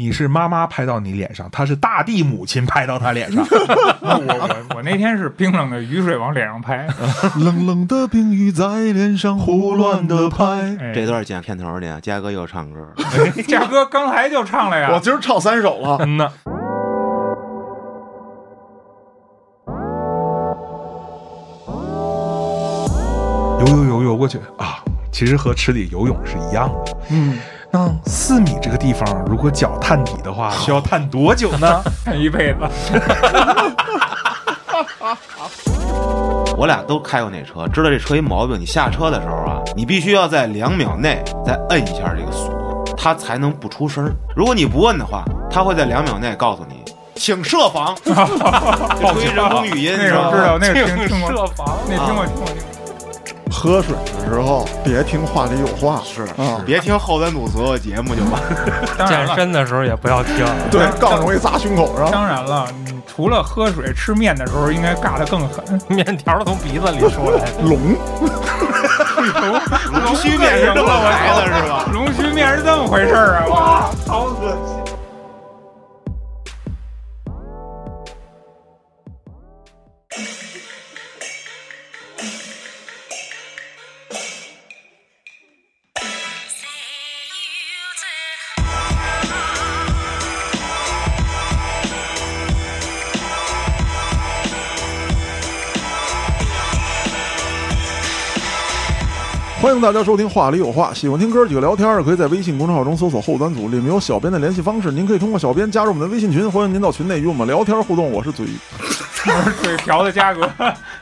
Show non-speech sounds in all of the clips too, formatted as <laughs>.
你是妈妈拍到你脸上，她是大地母亲拍到她脸上。<laughs> 我我我那天是冰冷的雨水往脸上拍，<laughs> 冷冷的冰雨在脸上胡乱的拍。哎这段剪片头呢，嘉哥又唱歌了。嘉哥刚才就唱了呀，我今儿唱三首了，嗯呐，游游游游过去啊，其实和池里游泳是一样的。嗯，那四米这个地方，如果脚探底的话，需要探多久呢？<laughs> 探一辈子。<laughs> 我俩都开过那车，知道这车一毛病。你下车的时候啊，你必须要在两秒内再摁一下这个锁，它才能不出声。如果你不摁的话，它会在两秒内告诉你，请设防。<laughs> 这属于人工语音，那你知道吗？个知道，那个听听过，设防那听过听过听过。喝水的时候别听话里有话，是啊，别听后端组所有节目就完。健 <laughs> 当然了，身的时候也不要听。对，更容易砸胸口上。当然了，你除了喝水、吃面的时候，应该尬得更狠。面条都从鼻子里出来，龙，龙须面是这么来的，是吧？龙须面是这么回事儿啊！哇，好恶心。欢迎大家收听《话里有话》，喜欢听哥几个聊天的，可以在微信公众号中搜索“后端组”，里面有小编的联系方式，您可以通过小编加入我们的微信群，欢迎您到群内与我们聊天互动。我是嘴，我是嘴瓢的嘉哥，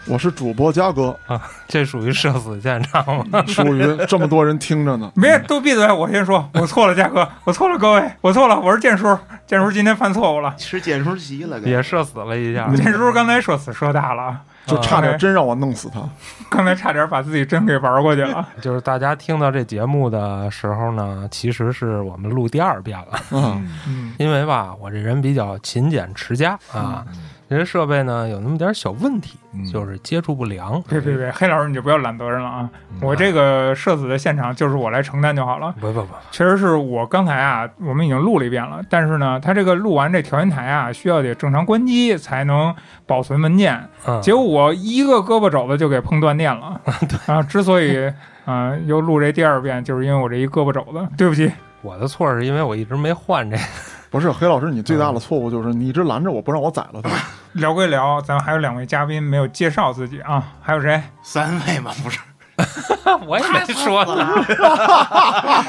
我是主播嘉哥啊，这属于社死现场吗？属于这么多人听着呢。<laughs> 别都闭嘴！我先说，我错了，嘉哥，我错了，各位，我错了，我是建叔，建叔今天犯错误了。吃建叔席了，也社死了一下。建叔刚才社死社大了，就差点真让我弄死他。<laughs> 刚才差点把自己真给玩过去了。<laughs> 就是大家听到这节目的时候呢，其实是我们录第二遍了，嗯，嗯，<laughs> 因为吧，我这人比较勤俭持家啊，这些设备呢有那么点小问题，嗯就是接触不良。别别别，黑老师你就不要揽责任了啊！我这个社死的现场就是我来承担就好了。不不不，确实是我刚才啊，我们已经录了一遍了，但是呢，它这个录完这调音台啊，需要得正常关机才能保存文件。嗯，结果我一个胳膊肘子就给碰断电了。啊，之所以啊、又录这第二遍，就是因为我这一胳膊肘子。对不起，我的错是因为我一直没换这个。不是黑老师，你最大的错误就是你一直拦着我不让我宰了他。聊归聊，咱们还有两位嘉宾没有介绍自己啊，还有谁？三位吗，不是？<laughs> 我也没说呢。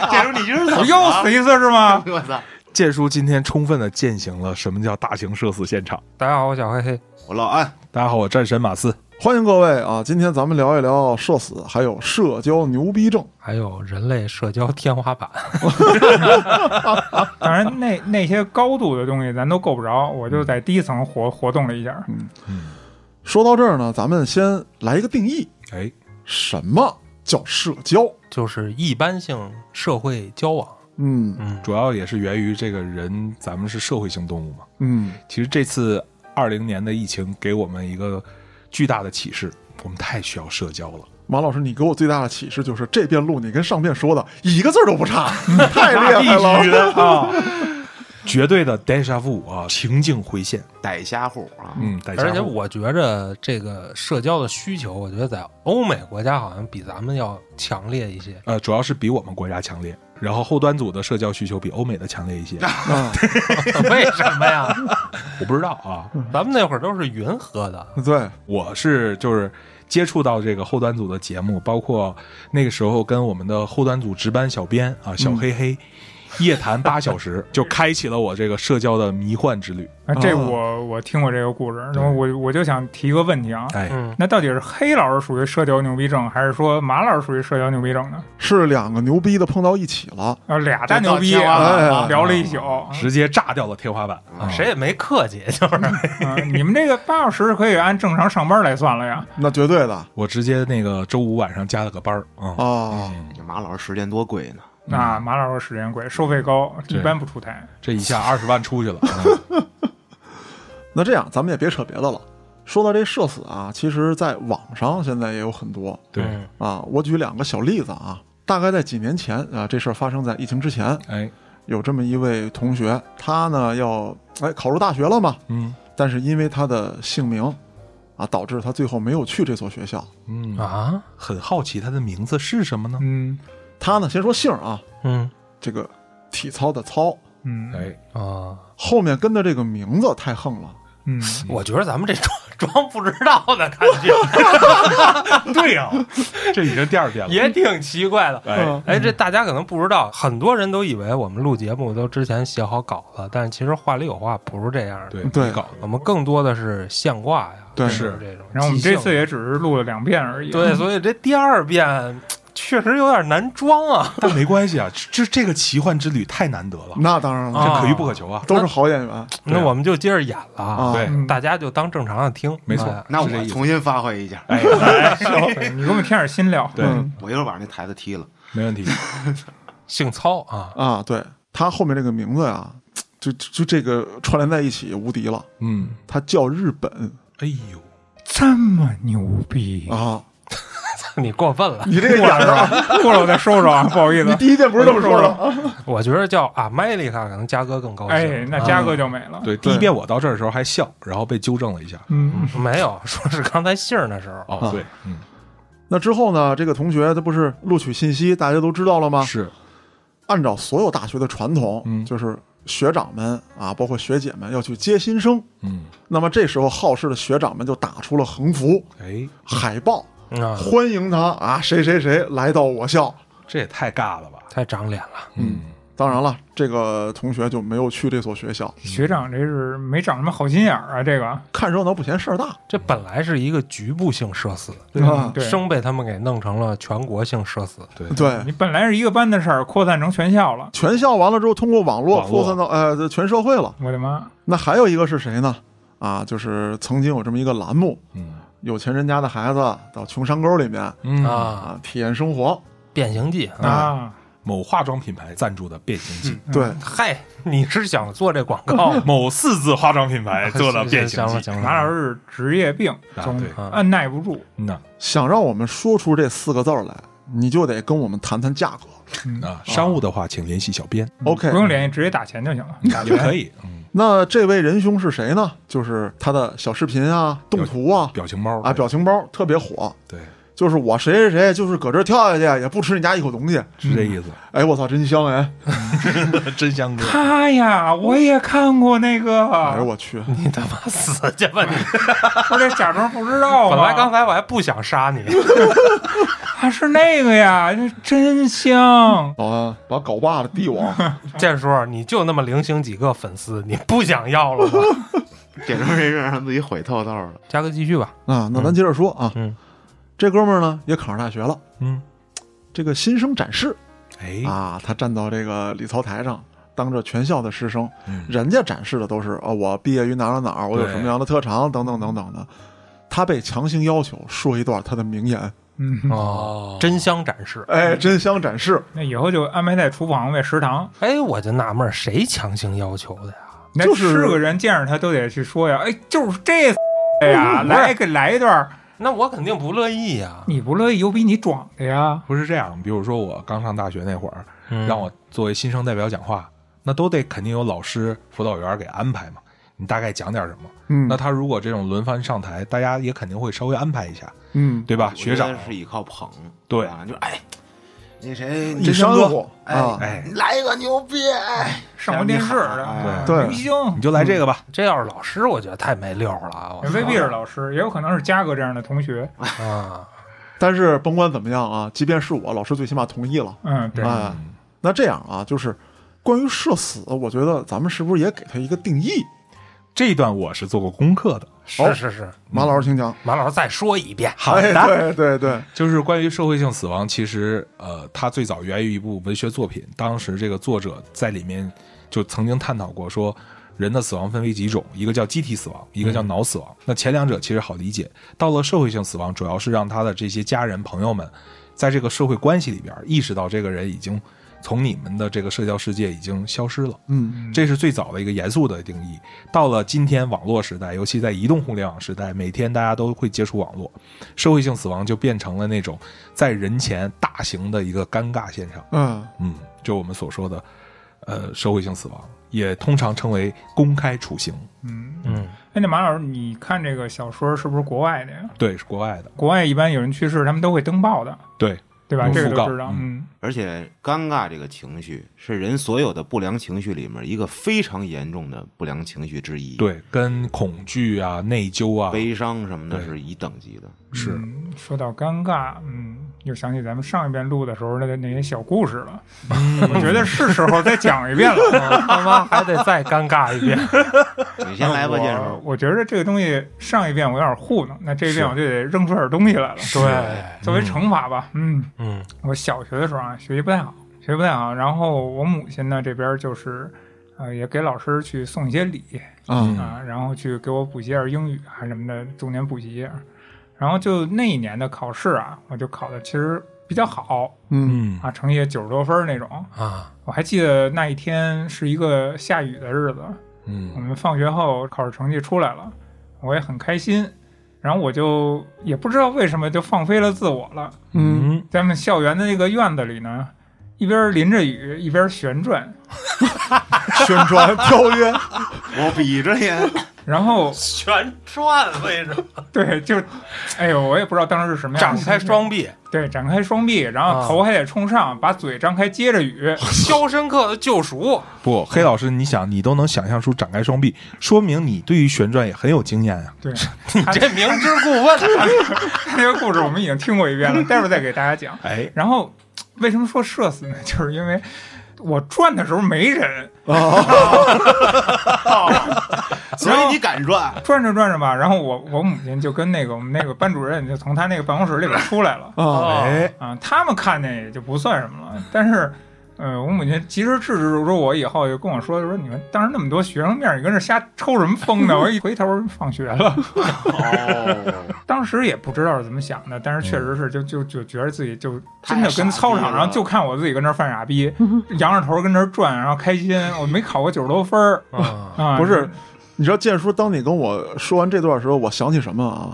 剑叔，<laughs> 你这是怎我么又死一次是吗？我操！建叔今天充分的践行了什么叫大型社死现场。大家好，我小黑黑。我老安，大家好，我战神马斯。欢迎各位啊！今天咱们聊一聊社死，还有社交牛逼症。<laughs> 还有人类社交天花板，<laughs> 当然那那些高度的东西咱都够不着，我就在低层活活动了一下。嗯说到这儿呢，咱们先来一个定义：哎，什么叫社交？就是一般性社会交往。嗯嗯，主要也是源于这个人，咱们是社会性动物嘛。嗯，其实这次二零年的疫情给我们一个巨大的启示，我们太需要社交了。马老师，你给我最大的启示就是这遍录你跟上遍说的一个字儿都不差，<laughs> 太厉害了！啊，<laughs> 绝对的 deja vu 啊，情境回现。逮瞎户啊！嗯，代而且我觉着这个社交的需求，我觉得在欧美国家好像比咱们要强烈一些。呃，主要是比我们国家强烈，然后后端组的社交需求比欧美的强烈一些。啊，<laughs> 为什么呀？<laughs> 我不知道啊，咱们那会儿都是云喝的，对，我是就是接触到这个后端组的节目，包括那个时候跟我们的后端组值班小编啊小黑黑。夜谈八小时，<laughs> 就开启了我这个社交的迷幻之旅。啊，这哦我我听过这个故事，然后我我就想提一个问题啊，哎，嗯，那到底是黑老师属于社交牛逼症，还是说马老师属于社交牛逼症呢？是两个牛逼的碰到一起了。啊，俩大牛逼啊，聊了一宿。直接炸掉了天花板。啊谁也没客气，<laughs> 就是嗯，你们这个八小时可以按正常上班来算了呀。那绝对的我直接那个周五晚上加了个班儿啊。哦！这马老师时间多贵呢？那马老师时间贵，收费高，一般不出台。这一下二十万出去了。<laughs> 嗯那这样咱们也别扯别的了。说到这社死啊，其实在网上现在也有很多对，嗯啊。我举两个小例子啊，大概在几年前啊，这事儿发生在疫情之前，哎，有这么一位同学，他呢要哎考入大学了嘛，嗯但是因为他的姓名啊，导致他最后没有去这所学校。嗯，啊，很好奇他的名字是什么呢？嗯他呢，先说姓啊，嗯这个体操的操，嗯哎，啊，后面跟的这个名字太横了。嗯，我觉得咱们这装 <laughs> 装不知道的感觉 <laughs> 对呀、这已经第二遍了。也挺奇怪的。哎，嗯哎，这大家可能不知道，很多人都以为我们录节目都之前写好稿子，但是其实话里有话，不是这样的。对对没搞我们更多的是现挂呀，对是这种。然后我们这次也只是录了两遍而已。对，所以这第二遍确实有点难装啊。<laughs> 但没关系啊，这这个奇幻之旅太难得了，那当然了，啊这可遇不可求啊。都是好演员。那我们就接着演了啊。对，嗯。大家就当正常的听，没错。哎那我重新发挥一下，哎，对 <laughs> 你给我们添点新料。对。嗯。我一会儿把那台子踢了。没问题。<laughs> 姓操啊，啊，对。他后面这个名字啊，就就就这个串联在一起无敌了。嗯，他叫日本。哎呦，这么牛逼！啊，你过分了。你这个演的啊，过了我再收收啊，不好意思。你第一遍不是这么说的啊。我觉得叫阿麦丽卡，可能嘉哥更高兴。哎，那嘉哥就没了。对，第一遍我到这儿的时候还笑，然后被纠正了一下。嗯，啊 <laughs> 没有，说是刚才信儿的时候。哦，对，嗯，那之后呢，这个同学他不是录取信息，大家都知道了吗？是，按照所有大学的传统，嗯就是学长们啊，包括学姐们要去接新生。嗯，那么这时候好事的学长们就打出了横幅、哎，海报，啊，欢迎他啊，谁谁谁来到我校。这也太尬了吧？太长脸了。嗯，当然了，这个同学就没有去这所学校，学长这是没长什么好心眼儿啊，这个看热闹不嫌事儿大。这本来是一个局部性社死，啊对，生被他们给弄成了全国性社死。对，对，你本来是一个班的事儿，扩散成全校了。全校完了之后，通过网络网络扩散到呃全社会了。我的妈！那还有一个是谁呢？啊，就是曾经有这么一个栏目，嗯有钱人家的孩子到穷山沟里面嗯。啊，啊体验生活。变形记啊！啊，某化妆品牌赞助的变形记，对，嗨，你是想做这广告？<laughs> 某四字化妆品牌 <laughs> 做的变形了行了，马老师是职业病，总按耐不住。嗯。呐想让我们说出这四个字儿来，你就得跟我们谈谈价格。嗯，啊，商务的话请联系小编，OK，不用联系，直接打钱就行了。打钱也可以，嗯，那这位仁兄是谁呢？就是他的小视频啊、动图啊。表情包。啊、表情包特别火。对，就是我谁谁谁，就是搁这儿跳下去也不吃你家一口东西。是这意思，哎，我操，真香哎！<laughs> 真香哥，他呀，我也看过那个，哎呦我去，你他妈死去吧你！<laughs> 我得假装不知道。本来刚才我还不想杀你，<laughs> 啊是那个呀，这真香。老安把镐把子递我，建叔，你就那么零星几个粉丝，你不想要了吗？点成这样，让自己毁透透了。嘉哥继续吧。啊，那咱接着说啊，嗯这哥们儿呢也考上大学了，嗯，这个新生展示哎，啊，他站到这个礼操台上，当着全校的师生，嗯人家展示的都是啊，我毕业于哪儿哪儿，我有什么样的特长，等等等等的。他被强行要求说一段他的名言，嗯，哦，<laughs> 真香展示。哎，真香展示，<laughs> 那以后就安排在厨房呗，食堂。哎，我就纳闷儿，谁强行要求的呀？那就是是个人见着他都得去说呀，哎，就是这哎 <laughs> 呀，来给来一段，那我肯定不乐意呀。你不乐意有比你壮的呀？不是这样，比如说我刚上大学那会儿，嗯让我作为新生代表讲话，那都得肯定有老师、辅导员给安排嘛。你大概讲点什么？嗯，那他如果这种轮番上台，大家也肯定会稍微安排一下，嗯，对吧？学长是依靠捧，对啊，就哎，那谁，一真哥山火哎来一个牛逼，哎，上过电视的，哎对明星你就来这个吧。这要是老师，我觉得太没溜了啊！未必是老师，也有可能是嘉哥这样的同学。啊，<laughs> 但是甭管怎么样啊，即便是我，老师最起码同意了。嗯，对，哎，那这样啊，就是关于社死，我觉得咱们是不是也给他一个定义？这一段我是做过功课的，是是是，马老师，请讲。马老师再说一遍。好的，对对对，就是关于社会性死亡，其实呃，它最早源于一部文学作品，当时这个作者在里面就曾经探讨过说。人的死亡分为几种，一个叫机体死亡，一个叫脑死亡。那前两者其实好理解，到了社会性死亡，主要是让他的这些家人朋友们，在这个社会关系里边意识到这个人已经从你们的这个社交世界已经消失了。嗯这是最早的一个严肃的定义。到了今天网络时代，尤其在移动互联网时代，每天大家都会接触网络，社会性死亡就变成了那种在人前大型的一个尴尬现象。嗯嗯，就我们所说的呃社会性死亡，也通常称为公开处刑。嗯，嗯，哎，那马老师，你看这个小说是不是国外的呀？对，是国外的。国外一般有人去世，他们都会登报的，对，对吧？这个都知道。嗯嗯而且尴尬这个情绪是人所有的不良情绪里面一个非常严重的不良情绪之一。，对，跟恐惧啊、内疚啊，悲伤什么的对是一等级的。是嗯说到尴尬，嗯，又想起咱们上一遍录的时候的那些小故事了。我觉得是时候再讲一遍了。<laughs> 他妈还得再尴尬一遍。你先来吧，剑我叔。我觉得这个东西上一遍我有点糊弄，那这一遍我就得扔出点东西来了，对，作为惩罚吧。嗯，嗯我小学的时候啊，学习不太好，学习不太好。然后我母亲呢这边就是，呃，也给老师去送一些礼啊啊，然后去给我补习下英语啊什么的，重点补习一下。然后就那一年的考试啊，我就考的其实比较好嗯嗯啊，成绩也九十多分那种。啊，我还记得那一天是一个下雨的日子，嗯我嗯们放学后考试成绩出来了，我也很开心。然后我就也不知道为什么就放飞了自我了，嗯，在我们校园的那个院子里呢，一边淋着雨一边旋转，<laughs> 旋转跳跃，<laughs> 我闭着眼，然后 <laughs> 旋转为什么？对，就，哎呦，我也不知道当时是什么样展开双臂，对，展开双臂，然后啊头还得冲上，把嘴张开接着雨。《肖申克的救赎》不，黑老师，你想，你都能想象出展开双臂，说明你对于旋转也很有经验啊。对，你这明知故问，这个故事我们已经听过一遍了，待会儿再给大家讲。哎，然后为什么说社死呢？<laughs> 就是因为我转的时候没人，<laughs> 所以你敢转？<laughs> 转着转着吧，然后我我母亲就跟那个我们那个班主任就从他那个办公室里边出来了啊，哎，啊，他们看见也就不算什么了，但是。呃，我母亲及时制止住我以后，就跟我说：“说你们当着那么多学生面，你跟这瞎抽什么风呢？” <laughs> 我一回头，放学了。哦，<laughs> 当时也不知道是怎么想的，但是确实是就就就觉得自己就真的跟操场上就看我自己跟那儿犯傻逼，<laughs> 仰着头跟那儿转，然后开心。我没考过九十多分儿啊，啊，不是，你知道建叔，当你跟我说完这段时候，我想起什么啊？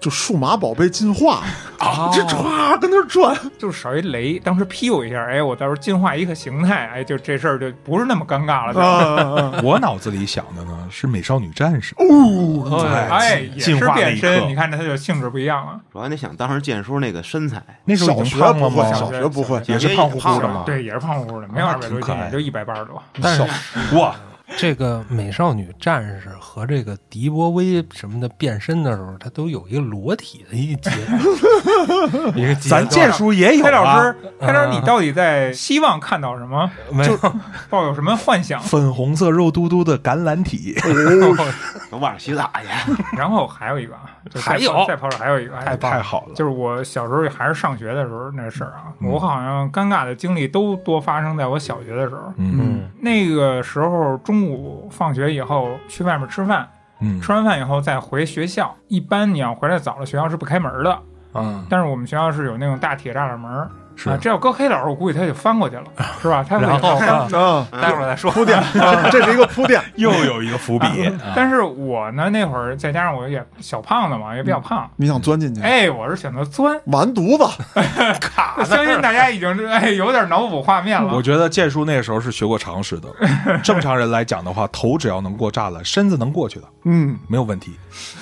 就数码宝贝进化啊，这唰跟那儿转，就少一雷，当时劈我一下，哎，我到时候进化一个形态，哎，就这事儿就不是那么尴尬了。我脑子里想的呢是美少女战士，哦，哎，也是进化变身，你看着它就性质不一样了。主要你想当时剑叔那个身材，那时候已小学经胖了吗？不会，小学不会，也是胖乎乎的嘛。对，也是胖乎乎的，没有啊二百多斤，也就一百八十多。但是哇，这个美少女战士和这个迪波威什么的变身的时候，它都有一个裸体的一节，<laughs> 一个节咱剑叔也有黑老啊师，，黑老师，你到底在希望看到什么？没有抱有什么幻想？粉红色肉嘟嘟的橄榄体，我晚上洗澡去。然后还有一个啊，还有再跑这还有一个，太好了。就是我小时候还是上学的时候那事儿啊，我好像尴尬的经历都多发生在我小学的时候。嗯嗯那个时候中午放学以后去外面吃饭，嗯吃完饭以后再回学校。一般你要回来早了，学校是不开门的。嗯，但是我们学校是有那种大铁栅栏门儿是啊，这要搁黑老师，我估计他就翻过去了，是吧？他会然后啊啊，待会儿再说。铺垫啊，这是一个铺垫，又有一个伏笔。啊但是我呢，那会儿再加上我也小胖子嘛，也比较胖，你想钻进去，哎，我是选择钻。完犊子，卡相信大家已经是哎有点脑补画面了我。觉得剑叔那个时候是学过常识的。<laughs> 正常人来讲的话，头只要能过栅栏，身子能过去的，嗯，没有问题。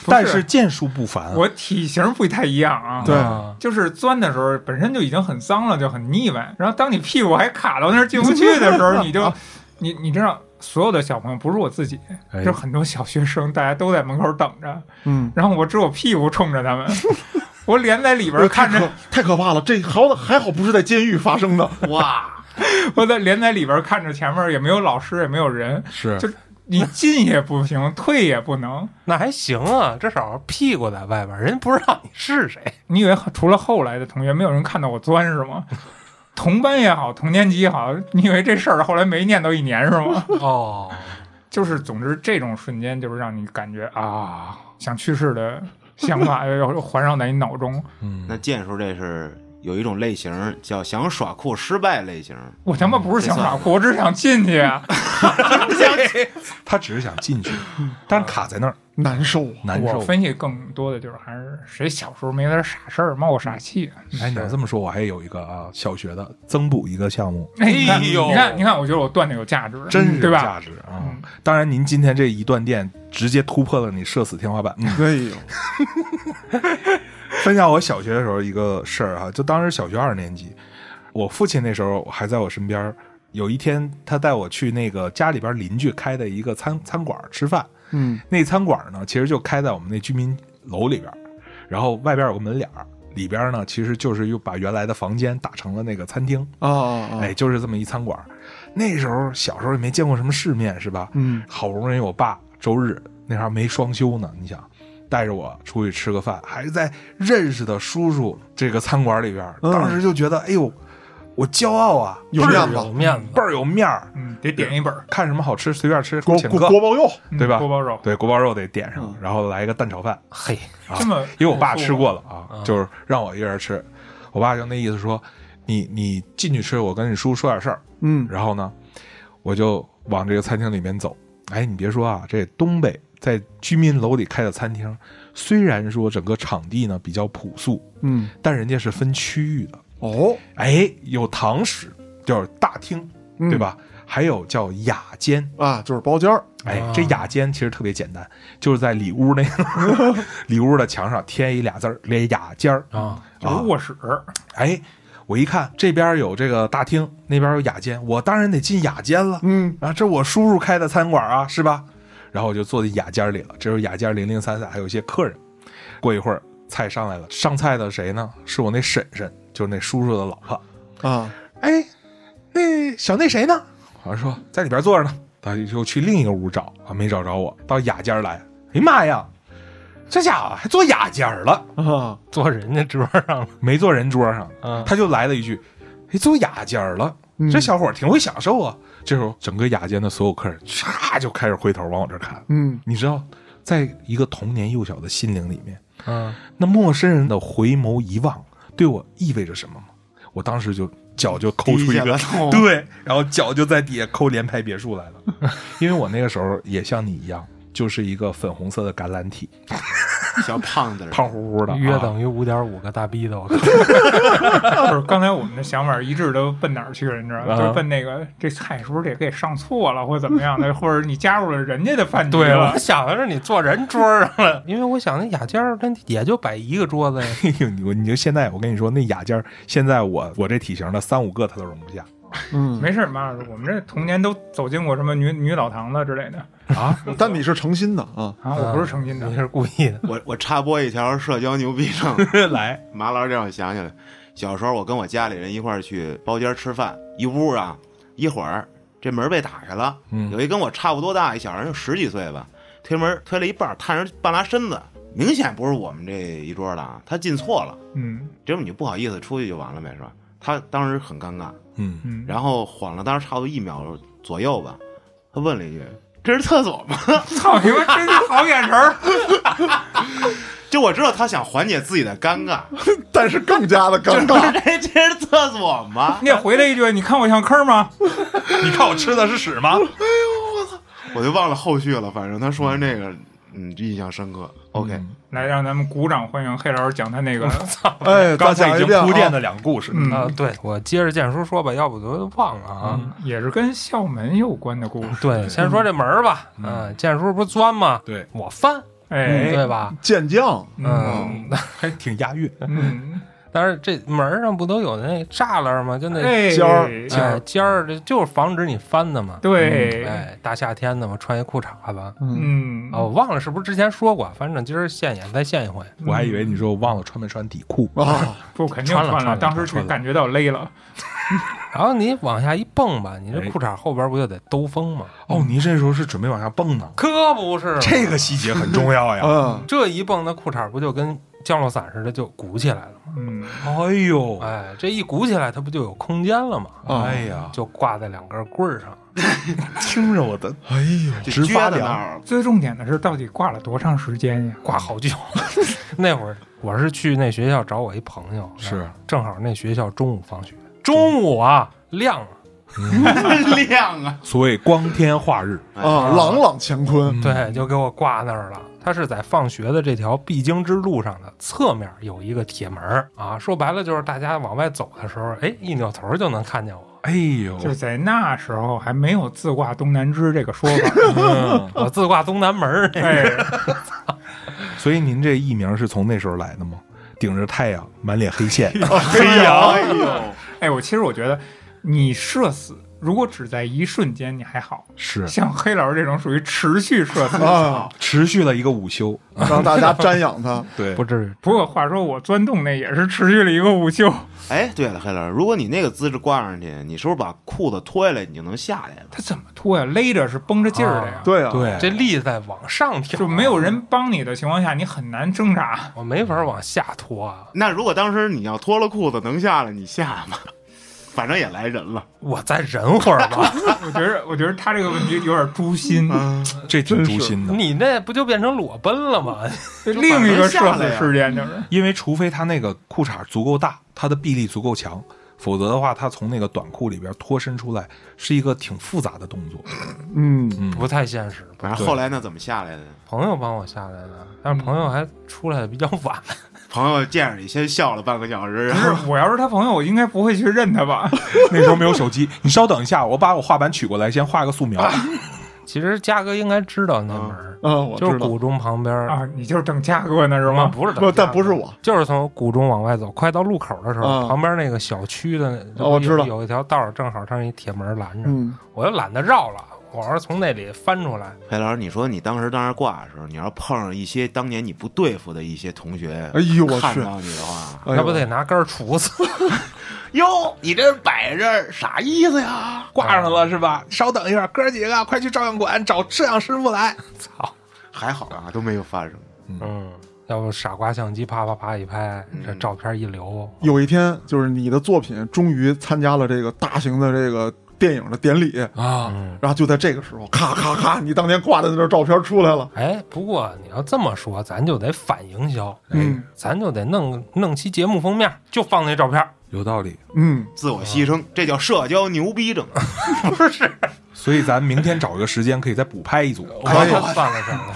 但是剑术不凡，我体型不太一样啊，对啊就是钻的时候本身就已经很脏了，就很腻歪。然后当你屁股还卡到那儿进不去的时候，<laughs> 你就你你知道，所有的小朋友不是我自己，哎就很多小学生，大家都在门口等着，嗯，然后我只有屁股冲着他们，<laughs> 我脸在里边太看着可，太可怕了，这好还好不是在监狱发生的，哇，<laughs> 我在脸在里边看着前面也没有老师也没有人，是就你进也不行，<laughs> 退也不能。那还行啊，至少屁股在外边，人家不知道你是谁。你以为除了后来的同学，没有人看到我钻是吗？<laughs> 同班也好，同年级也好，你以为这事儿后来没念叨一年是吗？<laughs> 哦，就是，总之这种瞬间就是让你感觉啊，想去世的想法要环绕在你脑中。嗯那剑叔这是有一种类型叫想耍酷失败类型，我他妈不是想耍酷，我只是想进去啊。<laughs> 他只是想进去，但是卡在那儿难受。我难受。分析更多的就是还是谁小时候没点傻事儿，冒过傻气。哎，你要这么说，我还有一个啊，小学的增补一个项目，哎，呦你看，你看，我觉得我断的有价值，真是对吧？有价值啊嗯！当然，您今天这一断电，直接突破了你社死天花板。嗯，哎呦，<laughs> 分享我小学的时候一个事儿哈，就当时小学二年级，我父亲那时候还在我身边儿。有一天，他带我去那个家里边邻居开的一个餐餐馆吃饭。嗯那餐馆呢，其实就开在我们那居民楼里边儿，然后外边有个门脸儿，里边呢其实就是又把原来的房间打成了那个餐厅。啊啊啊！哎，就是这么一餐馆。那时候小时候也没见过什么世面，是吧？嗯好不容易我爸周日那还没双休呢，你想带着我出去吃个饭，还是在认识的叔叔这个餐馆里边，嗯。当时就觉得，哎呦，我骄傲啊，倍儿有面子。有面子。倍，儿有面儿。嗯，得点一本，看什么好吃随便吃，锅锅锅包肉，嗯对吧？锅包肉，对，锅包肉得点上嗯，然后来一个蛋炒饭，嘿，啊这么因为我爸吃过了啊，嗯就是让我一个人吃，我爸就那意思说，你你进去吃，我跟你叔说点事儿，嗯。然后呢，我就往这个餐厅里面走。哎，你别说啊，这东北在居民楼里开的餐厅，虽然说整个场地呢比较朴素，嗯，但人家是分区域的。哦，哎，有堂室，就是大厅，嗯对吧？还有叫雅间。啊，就是包间儿，哎啊，这雅间其实特别简单，就是在里屋那个 <laughs> 里屋的墙上贴一俩字儿，连雅间儿。啊，就是卧室，哎，我一看这边有这个大厅，那边有雅间，我当然得进雅间了。嗯啊，这我叔叔开的餐馆啊，是吧？然后我就坐在雅间里了。这时候雅间零零散散还有一些客人。过一会儿菜上来了，上菜的谁呢？是我那婶婶，就是那叔叔的老婆。啊，哎，那小那谁呢？好像说在里边坐着呢。他就去另一个屋找啊，没找着我。到雅间来，哎呀妈呀，这家伙还坐雅间了，啊，坐人家桌上了，没坐人桌上。啊，他就来了一句：“哎，坐雅间了。”嗯这小伙儿挺会享受啊。这时候，整个雅间的所有客人唰就开始回头往我这看。嗯你知道，在一个童年幼小的心灵里面，嗯，那陌生人的回眸一望，对我意味着什么吗？我当时就脚就抠出一个 <laughs> 对，然后脚就在底下抠联排别墅来了，<laughs> 因为我那个时候也像你一样，就是一个粉红色的橄榄体，小胖子，胖乎乎的、啊，约等于五点五个大逼的，<laughs> 我靠，就是刚才我们的想法一致都奔哪儿去了，你知道吗？啊。就是奔那个这菜是不是得给上错了，或者怎么样的，<laughs> 或者你加入了人家的饭局对，了我。想的是你坐人桌上了，因为我想那雅间儿它也就摆一个桌子呀，<laughs> 哎呦，你你就现在我跟你说，那雅间儿现在我我这体型的三五个他都容不下嗯，没事儿，马老师，我们这童年都走进过什么女女澡堂子之类的。啊！但你是诚心的啊，啊，我不是诚心的。你。是故意的，我我插播一条社交牛逼症，<laughs> 来，马老师让我想起来，小时候我跟我家里人一块儿去包间吃饭，一屋啊，一会儿这门被打开了，嗯。有一跟我差不多大一小人，就十几岁吧，推门推了一半，探着半拉身子，明显不是我们这一桌的啊，他进错了，嗯。这不你不好意思出去就完了呗，是吧？他当时很尴尬，嗯，嗯，然后缓了当时差不多一秒左右吧，他问了一句：“这是厕所吗 <laughs> 操你妈，真是好眼神儿！<laughs> 就我知道他想缓解自己的尴尬，<laughs> 但是更加的尴尬。这这是厕所吗？你也回他一句，你看我像坑吗？你看我吃的是屎吗？哎呦我操我就忘了后续了。反正他说完这个，嗯，印象深刻。OK，、来，让咱们鼓掌欢迎黑老师讲他那个，<laughs> 哎，<laughs> 刚才已经铺垫的两个故事，嗯啊，对我接着建叔说吧，要不都忘了啊。嗯也是跟校门有关的故事。对，先说这门吧，嗯，建叔不是钻吗？对，我翻，哎，对吧？健将，嗯 <laughs> 还挺押韵。嗯，但是这门儿上不都有那栅栏吗？就那哎，尖儿哎尖儿，这就是防止你翻的嘛。对，哎，大夏天的嘛，穿一裤衩子。嗯，嗯，哦，我忘了是不是之前说过，反正今儿现眼再现一回。我还以为你说我忘了穿没穿底裤，啊，不肯定穿了穿了当时穿感觉到勒了。<laughs> 然后你往下一蹦吧，你这哎裤衩后边不就得兜风吗？哦，您这时候是准备往下蹦呢？可不是，这个细节很重要呀。嗯，这一蹦，那裤衩不就跟降落伞似的就鼓起来了嘛？嗯，哎呦，哎，这一鼓起来，它不就有空间了吗？啊哎呀，就挂在两根棍儿上。<laughs> 听着我的哎呦，就撅直发凉在那儿。最重点的是，到底挂了多长时间呀？挂好久。<laughs> 那会儿我是去那学校找我一朋友，是正好那学校中午放学，中午啊亮啊，<laughs> 亮啊！所谓光天化日，啊，朗朗乾坤，对，就给我挂那儿了。他是在放学的这条必经之路上的侧面有一个铁门儿。啊，说白了就是大家往外走的时候，哎，一扭头就能看见我。哎呦，就在那时候还没有自挂东南枝这个说法。嗯，我自挂东南门儿，哎，<laughs> 所以您这艺名是从那时候来的吗？顶着太阳，满脸黑线，黑羊，<laughs> 哎呦，哎，我其实我觉得，你社死如果只在一瞬间，你还好是像黑老师这种属于持续射死啊，持续了一个午休。让大家瞻仰他。<laughs> 对，不至于。不过话说，我钻洞那也是持续了一个午休。哎，对了，黑老师，如果你那个姿势挂上去，你是不是把裤子脱下来，你就能下来了？他怎么脱呀？勒着是绷着劲儿的呀。对啊，对，这力在往上挑，就没有人帮你的情况下，你很难挣扎。我没法往下脱啊。那如果当时你要脱了裤子能下来，你下吗？反正也来人了，我再忍会儿吧。<laughs> 我觉得，我觉得他这个问题有点诛心。这挺诛心的。你那不就变成裸奔了吗？<laughs> 这另一个社会事件就是，因为除非他那个裤衩足够大，他的臂力足够强，否则的话，他从那个短裤里边脱身出来是一个挺复杂的动作。嗯，嗯，不太现实。反正后来那怎么下来的？朋友帮我下来的，但是朋友还出来的比较晚。朋友见着你先笑了半个小时，不然后是我要是他朋友，我应该不会去认他吧？<laughs> 那时候没有手机，<laughs> 你稍等一下，我把我画板取过来，先画个素描。<laughs> 其实嘉哥应该知道那门儿，啊，我就是古中旁边。啊，你就是等嘉哥那是吗？不是不，但不是我，就是从古中往外走，快到路口的时候，啊旁边那个小区的，哦我知道有有一条道儿，正好上一铁门拦着，嗯，我就懒得绕了，我要是从那里翻出来，裴老师，你说你当时当时挂的时候，你要碰上一些当年你不对付的一些同学，哎呦我去，看到你的话，哎呦那不得拿杆杵死？<laughs> 哟，你这摆这儿啥意思呀？挂上了是吧？稍等一下，哥几个快去照相馆找摄像师傅来。<laughs> 操！还好啊，都没有发生。嗯，要不傻瓜相机啪啪啪一拍，这照片一留，有一天，就是你的作品终于参加了这个大型的这个电影的典礼，啊，嗯。然后就在这个时候，咔咔咔，你当年挂的那张照片出来了。哎，不过你要这么说，咱就得反营销，嗯咱就得弄弄期节目封面，就放那照片。有道理。嗯，自我牺牲，这叫社交牛逼症。<laughs> 不是所以咱明天找一个时间可以再补拍一组。我算了算了。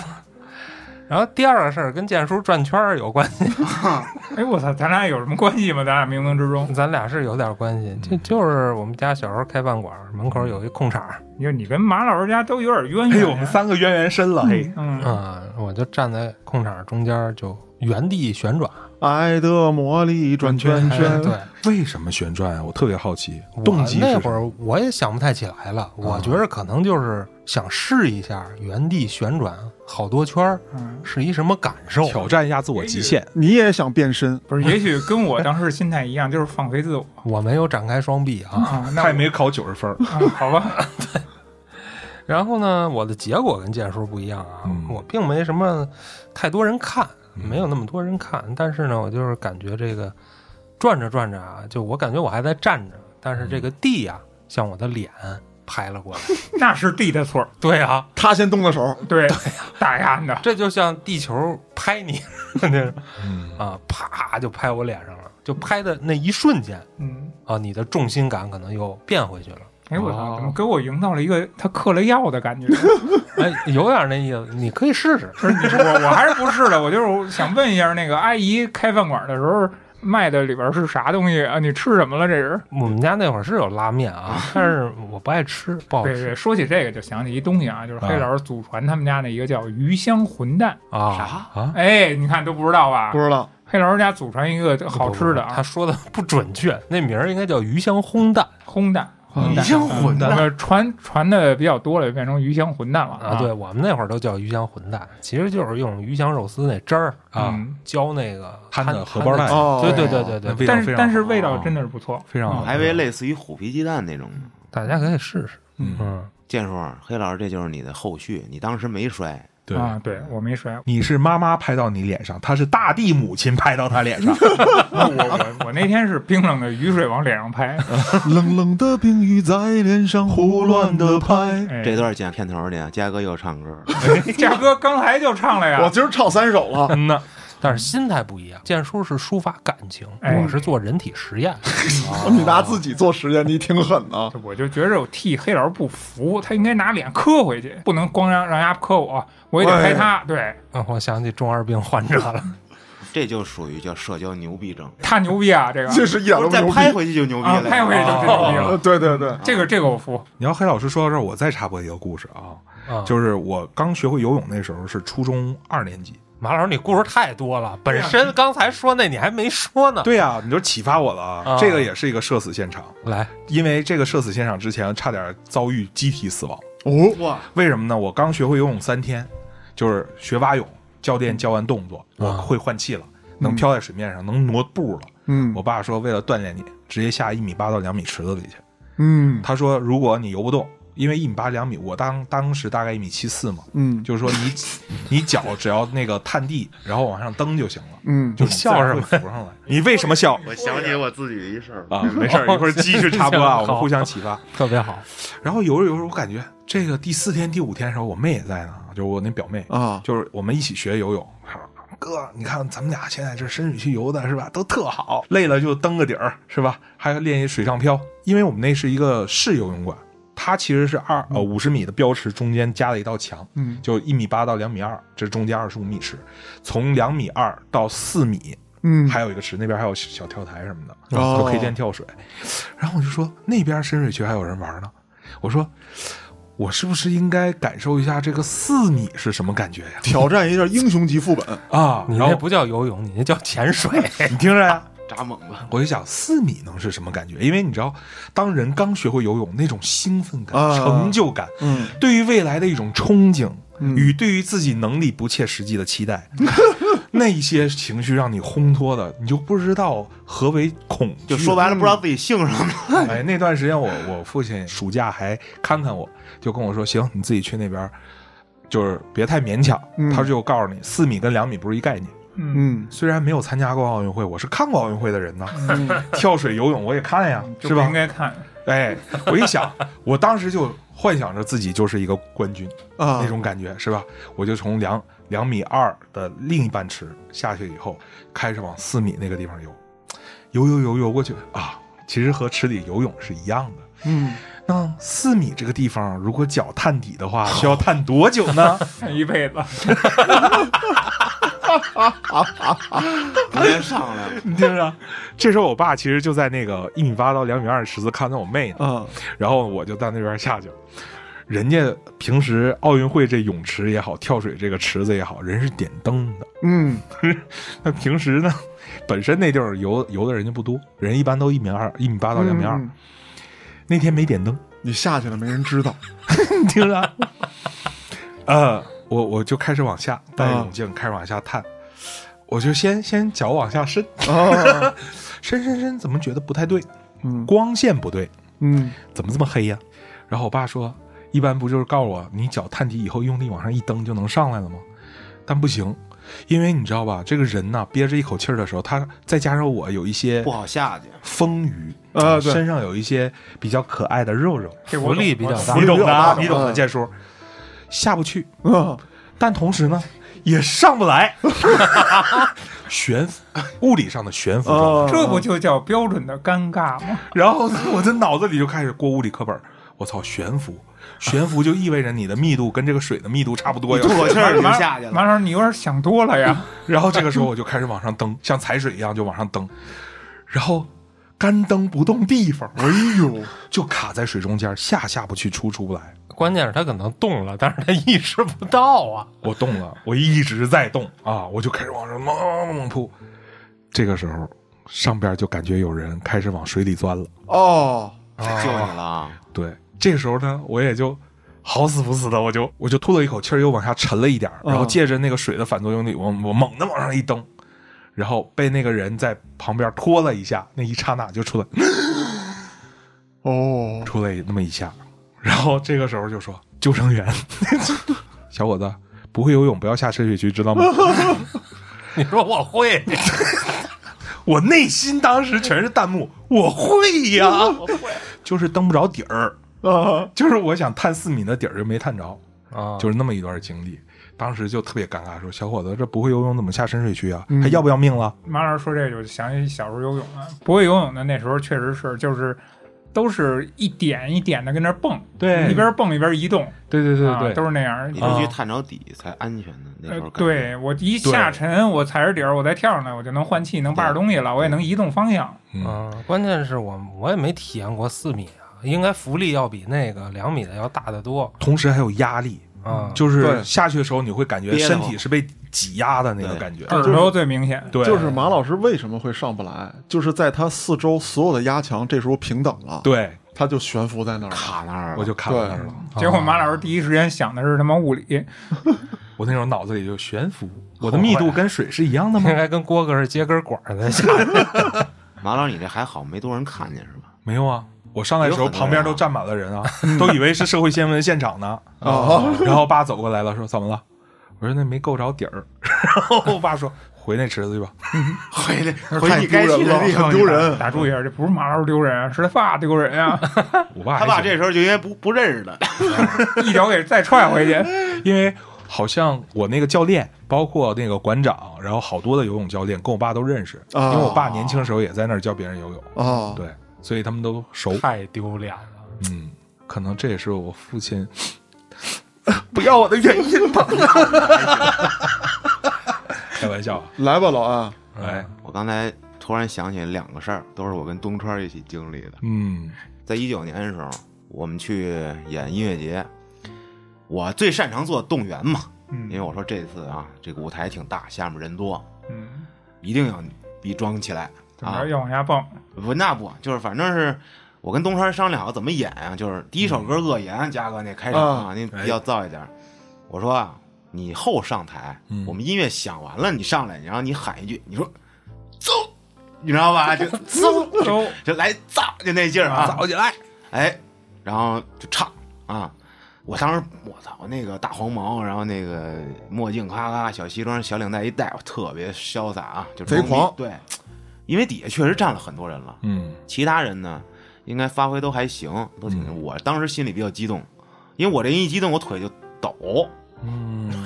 然后第二个事儿跟建叔转圈儿有关系，<laughs> <laughs> 哎，我操，咱俩有什么关系吗？咱俩冥冥之中，咱俩是有点关系。就就是我们家小时候开饭馆，门口有一空场，你说你跟马老师家都有点渊源呀。哎呦，我们三个渊源深了，嘿，嗯，嗯，我就站在空场中间，就原地旋转，爱的魔力转圈哎圈。对，为什么旋转啊？我特别好奇，动机是那会儿我也想不太起来了，我觉得可能就是想试一下原地旋转好多圈儿嗯。是一什么感受。挑战一下自我极限。你也想变身？不是，<laughs> 也许跟我当时心态一样，就是放飞自我。我没有展开双臂啊，他也没考九十分好吧，<laughs> 然后呢，我的结果跟剑叔不一样啊，嗯。我并没什么太多人看，没有那么多人看，但是呢，我就是感觉这个转着转着啊，就我感觉我还在站着，但是这个地呀、像我的脸拍了过来。<laughs> 那是地的错儿。对啊，他先动的手，对，打压的。这就像地球拍你，<laughs> 那啊，啪就拍我脸上了，就拍的那一瞬间嗯，啊，你的重心感可能又变回去了。哎，我哦操，怎么给我营造了一个他嗑了药的感觉？<laughs> 哎，有点那意思，你可以试试。不是你我我还是不是的，我就是想问一下，那个阿姨开饭馆的时候卖的里边是啥东西啊？你吃什么了？这是？我们家那会儿是有拉面啊，<laughs> 但是我不爱吃，不好吃对对，说起这个就想起一东西啊，就是黑老师祖传他们家那一个叫鱼香混蛋。啊。啥啊？哎，你看都不知道吧不？知道。黑老师家祖传一个好吃的啊，他说的不准确，那名儿应该叫鱼香烘蛋烘蛋。鱼香混蛋那么传传的比较多了，就变成鱼香混蛋了啊。对，我们那会儿都叫鱼香混蛋，其实就是用鱼香肉丝那汁儿啊嗯，浇那个摊的荷包蛋对对对对对，但是但是味道真的是不错，非常好还以为类似于虎皮鸡蛋那种呢。大家可以试试。嗯嗯，建叔，黑老师，这就是你的后续，你当时没摔，对。啊，对我没摔，你是妈妈拍到你脸上，他是大地母亲拍到他脸上。<laughs> 我我我那天是冰冷的雨水往脸上拍，冷冷的冰雨在脸上胡乱的拍。哎，这段剪片头的，嘉哥又唱歌了。嘉哥刚才就唱了呀，我今儿唱三首了，嗯呐，但是心态不一样。建叔是抒发感情，哎我是做人体实验。<laughs> 你拿自己做实验，你挺狠啊！我就觉着我替黑老师不服，他应该拿脸磕回去，不能光让让丫磕我，我也得拍他。对嗯，我想起中二病患者了。<laughs> 这就属于叫社交牛逼症，他牛逼啊，这个 <laughs> 这是一点都不牛逼。再拍回去就牛逼啊了。拍回去就牛逼呃了。对对对，这个这个我服，你要黑老师说到这儿，我再插播一个故事啊，啊，就是我刚学会游泳那时候是初中二年级。马老师，你故事太多了。本身刚才说那你还没说呢。对呀、你就启发我了啊！啊这个也是一个社死现场，来，因为这个社死现场之前差点遭遇机体死亡。哦，哇，为什么呢？我刚学会游泳三天，就是学蛙泳，教练教完动作，我啊会换气了，能漂在水面上，能挪步了。嗯我爸说，为了锻炼你，直接下一米八到两米池子里去。嗯他说，如果你游不动，因为一米八两米，我当当时大概一米七四嘛，嗯就是说你你脚只要那个探地，然后往上蹬就行了，嗯，就笑什么浮上来。你为什么笑？我想起我自己的一事儿啊，没事儿，一会儿继续插播啊，<laughs> 我们互相启发。特别好。然后游着游着，我感觉这个第四天、第五天的时候，我妹也在呢，就是我那表妹，啊，就是我们一起学游泳。哥，你看咱们俩现在这深水区游的是吧，都特好，累了就蹬个底儿是吧？还要练一水上漂，因为我们那是一个市游泳馆，它其实是二呃五十米的标尺，中间加了一道墙，嗯就一米八到两米二，这中间二十五米池，从两米二到四米嗯，还有一个池，那边还有小跳台什么的，哦就可以练跳水。然后我就说那边深水区还有人玩呢，我说我是不是应该感受一下这个四米是什么感觉呀？挑战一下英雄级副本。啊，你那不叫游泳，你那叫潜水。<laughs> 你听着呀，扎猛子，我就想四米能是什么感觉？因为你知道，当人刚学会游泳，那种兴奋感、啊成就感，嗯对于未来的一种憧憬，嗯与对于自己能力不切实际的期待，<laughs> 那一些情绪让你烘托的，你就不知道何为恐惧。就说白了不知道自己姓什么。<laughs> 哎，那段时间我我父亲暑假还看看我，就跟我说：“行，你自己去那边，就是别太勉强。嗯他就告诉你，四米跟两米不是一概念。嗯，嗯虽然没有参加过奥运会，我是看过奥运会的人呢。嗯 <laughs> 跳水、游泳我也看呀，是吧应？该看，哎，我一想，我当时就幻想着自己就是一个冠军啊那种感觉，是吧？我就从两两米二的另一半池下去以后，开始往四米那个地方游，游游游游过去啊，其实和池里游泳是一样的。嗯，那四米这个地方，如果脚探底的话，<laughs> 需要探多久呢？看 <laughs> 一辈子。<laughs> 直接上来了，<laughs> 你听着，这时候我爸其实就在那个一米八到两米二的池子看着我妹呢，嗯，然后我就到那边下去了。人家平时奥运会这泳池也好，跳水这个池子也好，人是点灯的。嗯 <laughs> 那平时呢，本身那地儿游游的人就不多，人一般都一米二、一米八到两米二。嗯那天没点灯，你下去了，没人知道。你听着，呃，我我就开始往下戴着泳镜，开始往下探，我就先先脚往下伸，啊，伸伸伸，怎么觉得不太对？嗯光线不对，嗯怎么这么黑呀？然后我爸说，一般不就是告诉我，你脚探底以后用力往上一蹬就能上来了吗？但不行，因为你知道吧，这个人呐憋着一口气儿的时候，他再加上我有一些不好下去。丰腴啊对身上有一些比较可爱的肉肉，这浮力比较大你懂的你懂的，建叔，下不去，啊，但同时呢也上不来，<laughs> 悬浮，物理上的悬浮状态。啊这不就叫标准的尴尬吗？然后我的脑子里就开始过物理课本，我操，悬浮，悬浮就意味着你的密度跟这个水的密度差不多呀。吐口气儿就马下去了。马老师，你有点想多了呀。<laughs> 然后这个时候我就开始往上蹬，像踩水一样就往上蹬，然后干蹬不动地方，哎呦，就卡在水中间，下下不去，出出不来。关键是他可能动了，但是他意识不到啊。<laughs> 我动了，我一直在动啊，我就开始往上猛猛猛扑。这个时候，上边就感觉有人开始往水里钻了。哦，救你了啊！对，这个时候呢，我也就好死不死的，我就我就吐了一口气，又往下沉了一点，然后嗯借着那个水的反作用力，我我猛地往上一蹬，然后被那个人在旁边拖了一下，那一刹那就出来哦，出来那么一下，然后这个时候就说救生员，<laughs> 小伙子，不不会游泳不要下深水区，知道吗？<laughs> 你说我会，<laughs> 我内心当时全是弹幕，我会呀，我会，就是蹬不着底儿，啊，就是我想探四米的底儿就没探着，啊，就是那么一段经历。当时就特别尴尬，说小伙子这不会游泳怎么下深水区啊？嗯还要不要命了？马老师说这个，就想起小时候游泳了。不会游泳的那时候确实是，就是都是一点一点的跟那儿蹦，对一边蹦一边移动，对对对对对，都是那样。你必须探着底才安全的。那种对我一下沉，我踩着底儿，我再跳上来，我就能换气，能扒着东西了，我也能移动方向。嗯，嗯，关键是我我也没体验过四米啊，应该浮力要比那个两米的要大得多同时还有压力，啊。就是对下去的时候你会感觉身体是被挤压的那个感觉。耳朵最明显，对，就是马老师为什么会上不来，就是在他四周所有的压强这时候平等了，对，他就悬浮在那儿。卡那儿了，我就卡在那儿了。结果马老师第一时间想的是他妈物理，<laughs> 我那时候脑子里就悬浮，我的密度跟水是一样的吗 <laughs> 应？该跟郭哥是接根管儿在下 <laughs> 马老师，你这还好，没多人看见是吧？没有啊，我上来的时候旁边都站满了人啊，都以为是社会新闻现场呢。啊，然后爸走过来了，说怎么了？我说那没够着底儿。<laughs> 然后我爸说回那池子去吧。回那回太你该去的地方丢人打住一下，这不是马老师丢人啊，是他爸丢人啊，<laughs> 我爸他爸这时候就应该不不认识他，<laughs> 一脚给再踹回去。因为好像我那个教练，包括那个馆长，然后好多的游泳教练跟我爸都认识，啊因为我爸年轻时候也在那儿教别人游泳，啊，对，所以他们都熟。太丢脸了。嗯，可能这也是我父亲不要我的原因吧。<laughs> 开玩笑啊，来吧，老安，哎，我刚才突然想起两个事儿，都是我跟东川一起经历的。嗯在一九年的时候，我们去演音乐节，我最擅长做动员嘛，因为嗯我说这次啊，这个舞台挺大，下面人多，嗯，一定要逼装起来啊？要往下蹦？不，那不就是反正是我跟东川商量好怎么演啊，就是第一首歌《恶言》，嘉哥那开场啊，那比较燥一点。我说啊，你后上台，嗯。我们音乐响完了，你上来，然后你喊一句，你说走，你知道吧？<laughs> 就走，走，就来造，就那劲儿啊，早起来，哎，然后就唱啊。我当时我操，我那个大黄毛，然后那个墨镜，咔咔，小西装，小领带一戴，我特别潇洒啊，就贼狂。对，因为底下确实站了很多人了。嗯。其他人呢，应该发挥都还行，都挺。我当时心里比较激动，因为我这一激动，我腿就抖，<laughs> 嗯，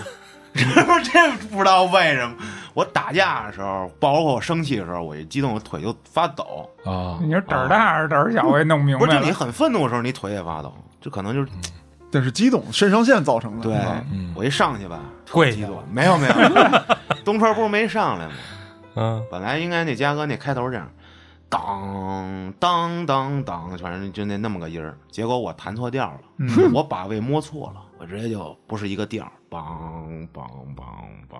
这不知道为什么。我打架的时候，包括我生气的时候，我一激动，我腿就发抖。啊，你说胆儿大还是胆儿小？我也弄不明白不是。就你很愤怒的时候，你腿也发抖，这可能就是这是激动肾上腺造成的。对我一上去吧，跪下激动，没有没有，<laughs> 东川不是没上来吗？嗯，本来应该那嘉哥那开头这样，当当当当，反正就那那么个音儿，结果我弹错调了，嗯。我把位摸错了，我直接就不是一个调儿，梆梆梆梆，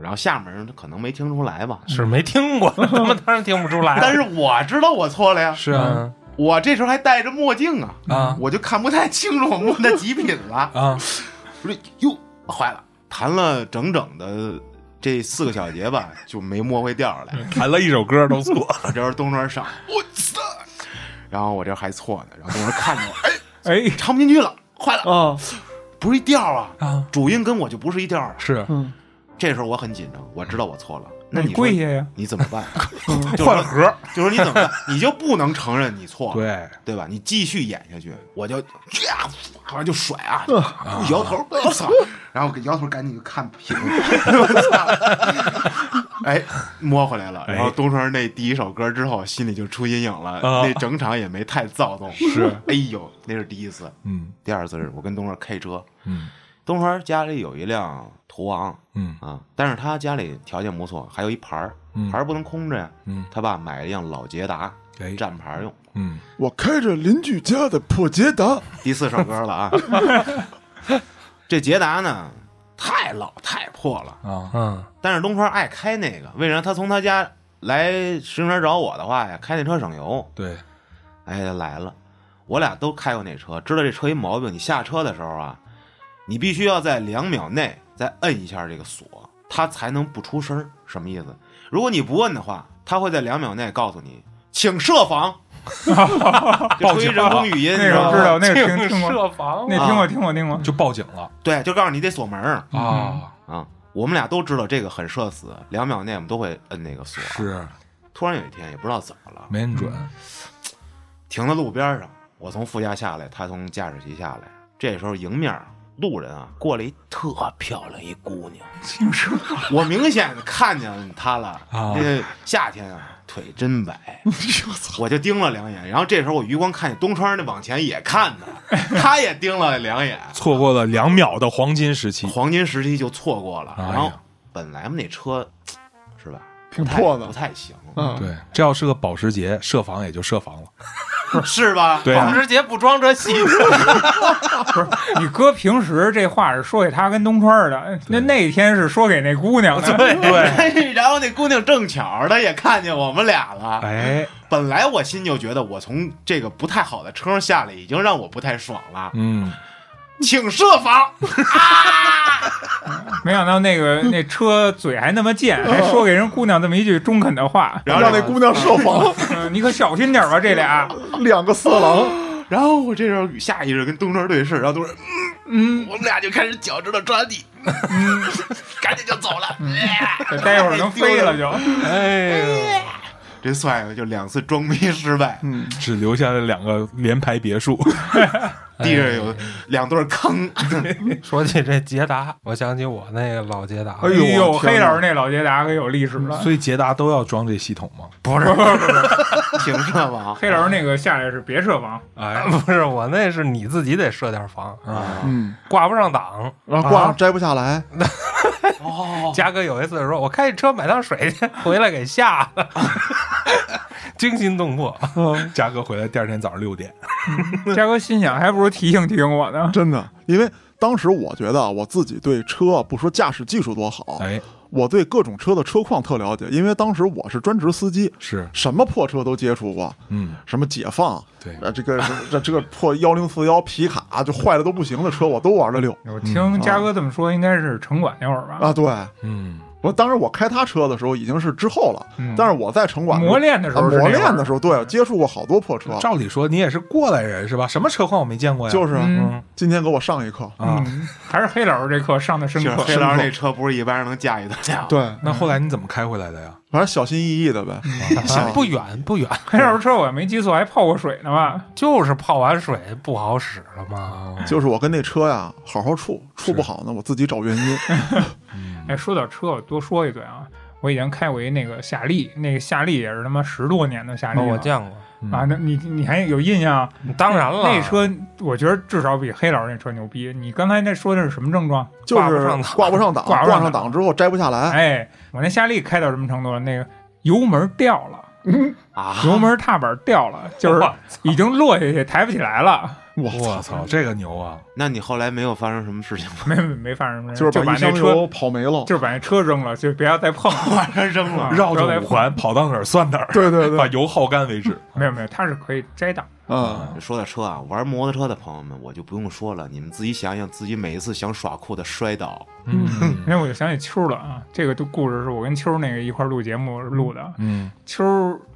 然后下面人可能没听出来吧，是没听过，<laughs> 他们当然听不出来。但是我知道我错了呀，是啊。嗯我这时候还戴着墨镜啊，啊。我就看不太清楚我摸的几品了，<laughs> 啊，我说哟坏了，弹了整整的这四个小节吧，就没摸回调儿来。弹了一首歌都错，我这时候东川上，我操！然后我这还错呢，然后东川看着我，哎，哎，唱不进去了，坏了，啊，不是一调啊，啊，主音跟我就不是一调了。是嗯，这时候我很紧张，我知道我错了，那你跪下呀！你怎么办？<laughs> 换盒，<laughs> 就说你怎么办？你就不能承认你错了，对，对吧？你继续演下去，我就呀，好像就甩啊，我摇头，我操！然后给摇头，赶紧就看屏，<laughs> 我操！哎，摸回来了。哎然后东川那第一首歌之后，心里就出阴影了，啊那整场也没太躁动。是，哎呦，那是第一次。嗯第二次是我跟东川开车，嗯东川家里有一辆途昂嗯啊，但是他家里条件不错，还有一牌儿，嗯牌儿不能空着呀。嗯，他爸买了一辆老捷达哎，站牌儿用。嗯我开着邻居家的破捷达，<laughs> 第四首歌了啊。<laughs> 这捷达呢，太老太破了，啊，嗯但是东川爱开那个，为啥？他从他家来石景山找我的话呀，开那车省油。对，哎，来了，我俩都开过那车，知道这车一毛病。你下车的时候啊，你必须要在两秒内再摁一下这个锁，它才能不出声儿。什么意思？如果你不摁的话，它会在两秒内告诉你请设防，<laughs> 就出于人工语音，你那？个知道，那个听听过，设防那听过听过听过。就报警了对，就告诉你得锁门儿啊！啊。我们俩都知道这个很社死，两秒内我们都会摁那个锁。是突然有一天也不知道怎么了，没人准，停在路边上，我从副驾下来，他从驾驶席下来。这时候迎面路人啊过来一特漂亮一姑娘，我明显看见她了。啊那个夏天啊，腿真白，我就盯了两眼。然后这时候我余光看见东川那往前也看呢，<laughs> 他也盯了两眼，错过了两秒的黄金时期。黄金时期就错过了。然后本来嘛那车是吧，挺破的不太行，嗯，对，这要是个保时捷，设防也就设防了。<laughs> 是吧？对啊。保时捷不装这系统，不是你哥平时这话是说给他跟东川的，那那天是说给那姑娘的。<laughs> 对。<laughs> 对，然后那姑娘正巧她也看见我们俩了。哎，本来我心就觉得我从这个不太好的车上下来，已经让我不太爽了，嗯，请设防。没想到那个那车嘴还那么贱，还说给人姑娘这么一句中肯的话。然后让那姑娘设防，嗯，你可小心点吧，这俩。两个色狼，然后我这时候下意识跟东川对视，然后东川，嗯嗯，我们俩就开始脚趾头抓地，嗯，<laughs> 赶紧就走了。这待会儿能飞了就。哎呦，这帅哥就两次装逼失败，嗯，只留下了两个联排别墅。<laughs> 地上有两对坑，<laughs> 说起这捷达，我想起我那个老捷达，哎呦黑老师那老捷达可有历史了。所以捷达都要装这系统吗？不是不是，不是，<laughs> 停设防。黑老师那个下来是别设防，哎不是我那是你自己得设点防，啊，嗯，挂不上档。然后挂上摘不下来，<laughs> 嘉哥有一次说：“我开车买趟水去，<laughs> 回来给吓的，<laughs> 惊心动魄。嘉哥回来第二天早上六点，嘉哥心想还不如提醒提醒我呢。真的，因为当时我觉得啊我自己对车不说驾驶技术多好，哎，我对各种车的车况特了解，因为当时我是专职司机，是，什么破车都接触过，嗯，什么解放，对。呃，这个这这个破幺零四幺皮卡就坏的都不行的车，我都玩了。溜我听嘉哥这么说，应该是城管那会儿吧？啊。对，嗯，我当时我开他车的时候已经是之后了，嗯但是我在城管磨练的时候磨练的时候，对，接触过好多破车，照理说你也是过来人是吧？什么车况我没见过呀？就是啊嗯今天给我上一课，啊，嗯，还是黑老师这课上的深刻。黑老师那车不是一般人能驾驭得了。对，那后来你怎么开回来的呀？反正小心翼翼的呗。<laughs> 啊不远不远，黑老师车我也没记错，还泡过水呢吧？<laughs> 就是泡完水不好使了嘛。就是我跟那车呀好好处，处不好呢，我自己找原因。<laughs> 哎，说到车，我多说一嘴啊，我以前开过一那个夏利，那个夏利也是他妈十多年的夏利我见过，啊，那你你还有印象？当然了，那车我觉得至少比黑老师那车牛逼。你刚才那说的是什么症状？<laughs> 就是挂不上档挂不上档，<laughs> 挂不上档上档之后摘不下来。哎，我那夏利开到什么程度了？那个油门掉了，啊，油门踏板掉了，就是已经落下去，抬不起来了。<laughs> 我我操，这个牛啊！那你后来没有发生什么事情吗？没没没发生什么事，就是把那车跑没了。就是把那车扔了，就不要再碰了。<laughs> 把它扔了。啊绕着五环跑到哪儿算哪儿，对对对 <laughs> 把油耗干为止。没有没有，它是可以摘档。嗯，说到车啊，玩摩托车的朋友们，我就不用说了，你们自己想想，自己每一次想耍酷的摔倒，嗯因为我就想起秋了啊，这个都故事是我跟秋那个一块录节目录的。嗯秋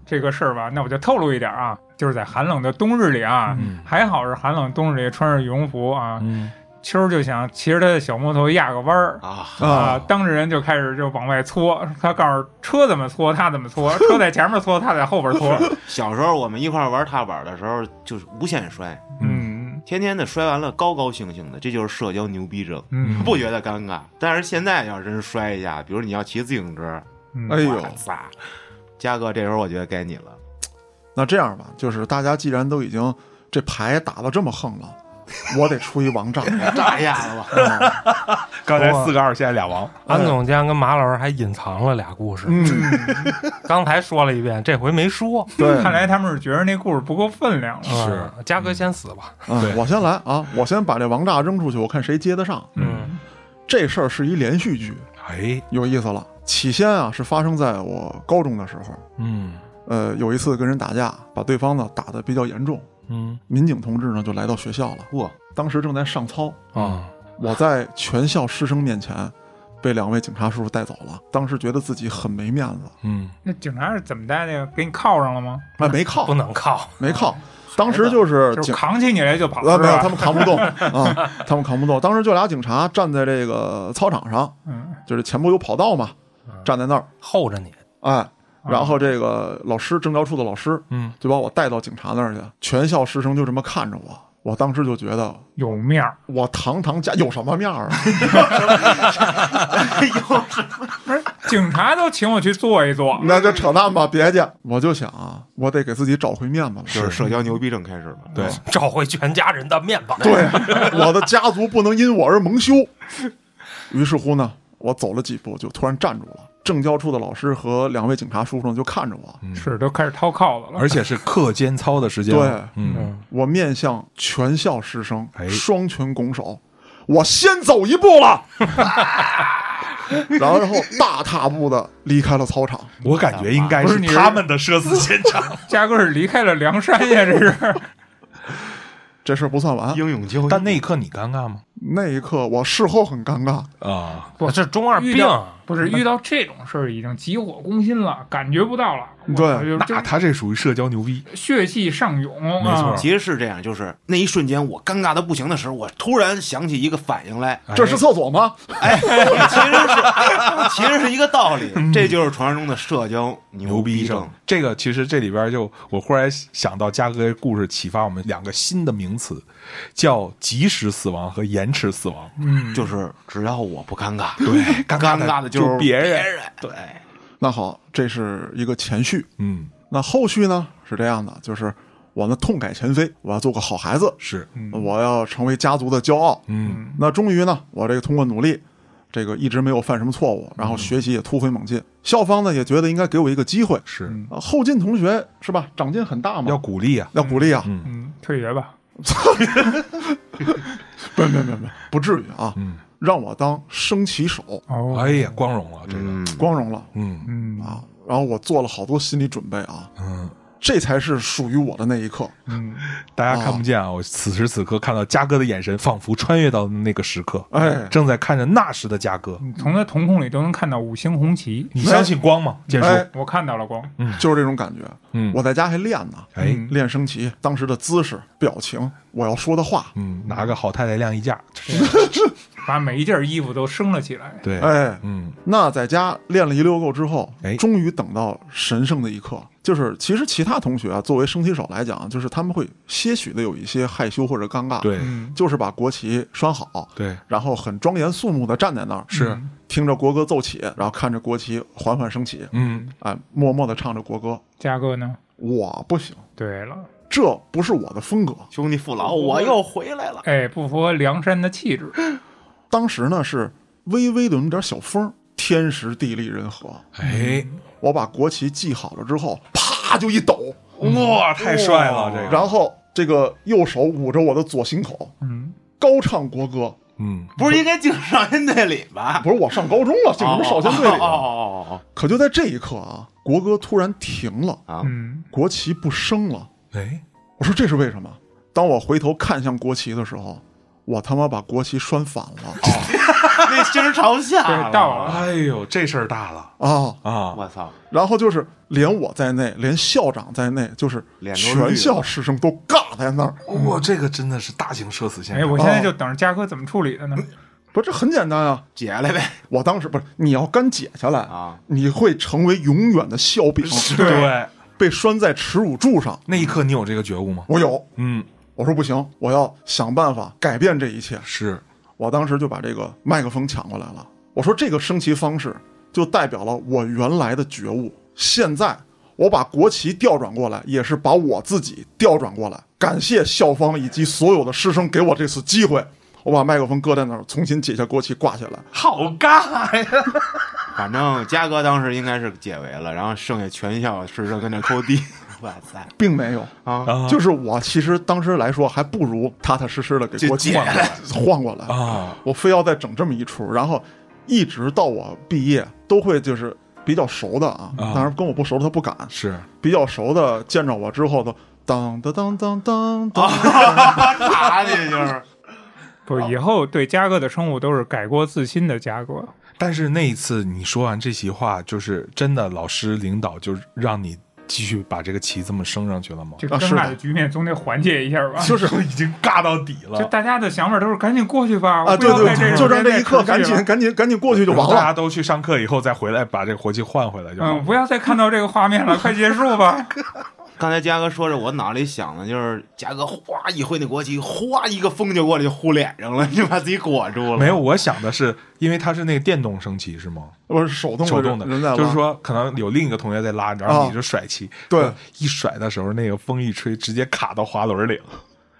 这个事儿吧，那我就透露一点啊，就是在寒冷的冬日里啊，嗯。还好是寒冷冬日里穿着羽绒服啊，嗯，秋就想骑着他的小摩托压个弯儿。啊，啊！当着人就开始就往外搓，他告诉车怎么搓，他怎么搓，<laughs> 车在前面搓，他在后边搓。<laughs> 小时候我们一块玩踏板的时候，就是无限摔，嗯。天天的摔完了高高兴兴的，这就是社交牛逼症，嗯。不觉得尴尬。但是现在要真摔一下，比如你要骑自行车，嗯，哎呦。嘉哥这时候我觉得该你了，那这样吧，就是大家既然都已经这牌打得这么横了，我得出一王炸。<laughs> 炸一下子吧。<laughs> 刚才四个二，现在俩王。安总监跟马老师还隐藏了俩故事，嗯，刚才说了一遍，这回没说。<laughs> 对，看来他们是觉得那故事不够分量了。是嗯嘉哥先死吧。嗯对我先来啊，我先把这王炸扔出去，我看谁接得上。嗯这事儿是一连续剧，哎，有意思了。起先啊是发生在我高中的时候，嗯呃，有一次跟人打架，把对方呢打得比较严重，嗯民警同志呢就来到学校了。哇，当时正在上操，啊，我在全校师生面前被两位警察叔叔带走了。当时觉得自己很没面子，嗯，那警察是怎么带的呀？给你铐上了吗？哎，没铐不，能铐，没铐。<laughs> 当时就是就扛起你来就跑，呃，没有，是他们扛不动啊，他们扛不动。当时就俩警察站在这个操场上，嗯，就是前不有跑道嘛，站在那儿，候着你。哎，然后这个老师政教处的老师，嗯，就把我带到警察那儿去，全校师生就这么看着我，我当时就觉得有面儿。我堂堂家有什么面儿啊？<laughs> <laughs> 不是，警察都请我去坐一坐。那就扯淡吧，别介。我就想啊，我得给自己找回面子了。就是社交牛逼症开始了。对，<laughs> 找回全家人的面子。对，我的家族不能因我而蒙羞。于是乎呢，我走了几步，就突然站住了。政教处的老师和两位警察叔叔就看着我，是，都开始掏铐子了。而且是课间操的时间，对嗯，嗯，我面向全校师生，哎双拳拱手，我先走一步了。然后，然后大踏步的离开了操场。我感觉应该是他们的社死现场，<laughs> 嘉哥是离开了梁山呀，这是。<laughs> 这事儿不算完，英勇就义。但那一刻你尴尬吗？那一刻我事后很尴尬。啊，不这中二病不是遇到这种事儿已经急火攻心了，感觉不到了。对那他这属于社交牛逼，血气上涌，没错啊其实是这样，就是那一瞬间我尴尬的不行的时候，我突然想起一个反应来，这是厕所吗？哎，其实是其实是一个道理，<laughs> 这就是传说中的社交牛逼症症。。这个其实这里边就我忽然想到嘉哥的故事，启发我们两个新的名词，叫及时死亡和延迟死亡。嗯，就是只要我不尴尬，对，尴尴尬的就是别人。人。对，那好，这是一个前序。嗯，那后续呢是这样的，就是我呢痛改前非，我要做个好孩子，是，我要成为家族的骄傲。嗯那终于呢，我这个通过努力，这个一直没有犯什么错误，然后学习也突飞猛进。校方呢也觉得应该给我一个机会。是，啊，后进同学是吧？长进很大嘛，要鼓励啊。要鼓励啊！嗯嗯，退学吧。不不不不，不至于啊！嗯，让我当升旗手，哦，哎呀，光荣了这个。嗯，光荣了嗯嗯啊！然后我做了好多心理准备啊，嗯，这才是属于我的那一刻。嗯，大家看不见啊，我此时此刻看到嘉哥的眼神，仿佛穿越到那个时刻，哎，正在看着那时的嘉哥。你从他瞳孔里都能看到五星红旗。你相信光吗，建叔？哎我看到了光，就是这种感觉。嗯，我在家还练呢，哎，练升旗，当时的姿势、表情，我要说的话，嗯，拿个好太太晾衣架，<laughs> 把每一件衣服都升了起来。对，哎，嗯，那在家练了一溜够之后，哎终于等到神圣的一刻。就是其实其他同学啊，作为升旗手来讲，就是他们会些许的有一些害羞或者尴尬，，对嗯，就是把国旗拴好，对，然后很庄严肃穆的站在那儿，是，听着国歌奏起，然后看着国旗缓缓升起，嗯，哎，默默的唱着国歌。嘉哥呢？我不行，对了，这不是我的风格。兄弟父老，我又回来了。哎，不符合梁山的气质。<laughs> 当时呢是微微的有点小风，天时地利人和。哎，我把国旗系好了之后，啪就一抖，哇，太帅了，这个，然后这个右手捂着我的左心口，嗯，高唱国歌。嗯，不是应该进少先队里吧？不是我上高中了，进什么少先队里哦啊？哦哦可就在这一刻啊，国歌突然停了，哦啊！嗯，国旗不升了。哎，我说这是为什么？当我回头看向国旗的时候，我他妈把国旗拴反了 <laughs> 那星儿朝下 <laughs> 对，到了。哎呦，这事儿大了啊！啊！我操！然后就是连我在内，连校长在内，就是全校师生都尬在那儿。哇，这个真的是大型社死现哎，场。我现在就等着嘉哥怎么处理的呢？不，这很简单啊！解来呗我当时不是你要干解下来，啊！你会成为永远的笑柄，对，被拴在耻辱柱上。那一刻你有这个觉悟吗？我有，嗯，我说不行，我要想办法改变这一切。是，我当时就把这个麦克风抢过来了。我说这个升旗方式就代表了我原来的觉悟。现在我把国旗调转过来，也是把我自己调转过来。感谢校方以及所有的师生给我这次机会。我把麦克风搁在那儿，重新解下国旗挂下来。好尬呀！反正嘉哥当时应该是解围了，然后剩下全校师生跟那抠地。<laughs> 哇塞。并没有，啊！啊。就是我其实当时来说还不如踏踏实实的给国旗就换过来，<laughs> 换过来。啊，我非要再整这么一出，然后一直到我毕业都会就是比较熟的啊，啊。当然跟我不熟的他不敢，是。比较熟的见着我之后都当当当当当当，打你就是。<laughs> 不，以后对嘉哥的称呼都是改过自新的嘉哥。但是那一次你说完这席话，就是真的老师领导就让你继续把这个旗这么升上去了吗？这尴尬的局面总得缓解一下吧。就是 <laughs> 已经尬到底了就。大家的想法都是赶紧过去吧，啊，不要对对对，在这个就让这一刻赶紧赶紧赶紧过去就完了。大家都去上课以后再回来把这个火气换回来就好不要再看到这个画面了，快结束吧。<laughs> 刚才嘉哥说着，我脑里想的就是嘉哥哗一挥那国旗，哗一个风就过来就呼脸上了，就把自己裹住了。没有，我想的是，因为它是那个电动升旗是吗？不是手动手动的，就是说可能有另一个同学在拉，然后啊你就甩旗，对，一甩的时候那个风一吹，直接卡到滑轮里了。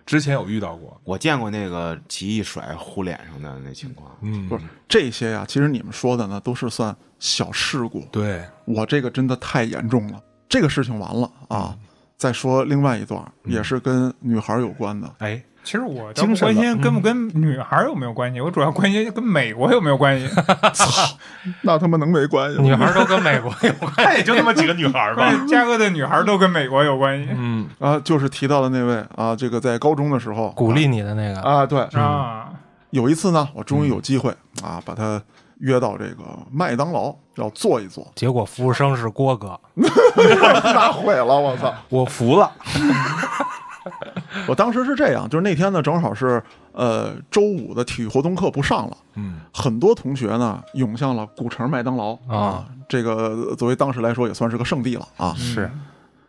之前有遇到过，我见过那个旗一甩呼脸上的那情况。嗯不，是这些呀，其实你们说的呢都是算小事故，对，我这个真的太严重了。这个事情完了啊，再说另外一段，也是跟女孩有关的。哎，其实我关心跟不跟女孩有没有关系，我主要关心跟美国有没有关系。<laughs> 操那他妈能没关系吗？女孩都跟美国有关。系也就那么几个女孩关键嘉哥的女孩都跟美国有关系 <laughs> 嗯，啊，就是提到的那位啊，这个在高中的时候鼓励你的那个，啊，对，啊。有一次呢，我终于有机会啊，把他约到这个麦当劳要坐一坐，结果服务生是郭哥，<laughs> 那毁了，我操！<laughs> 我服了。<laughs> 我当时是这样，就是那天呢，正好是呃周五的体育活动课不上了，嗯，很多同学呢涌向了古城麦当劳啊，这个作为当时来说也算是个圣地了啊，是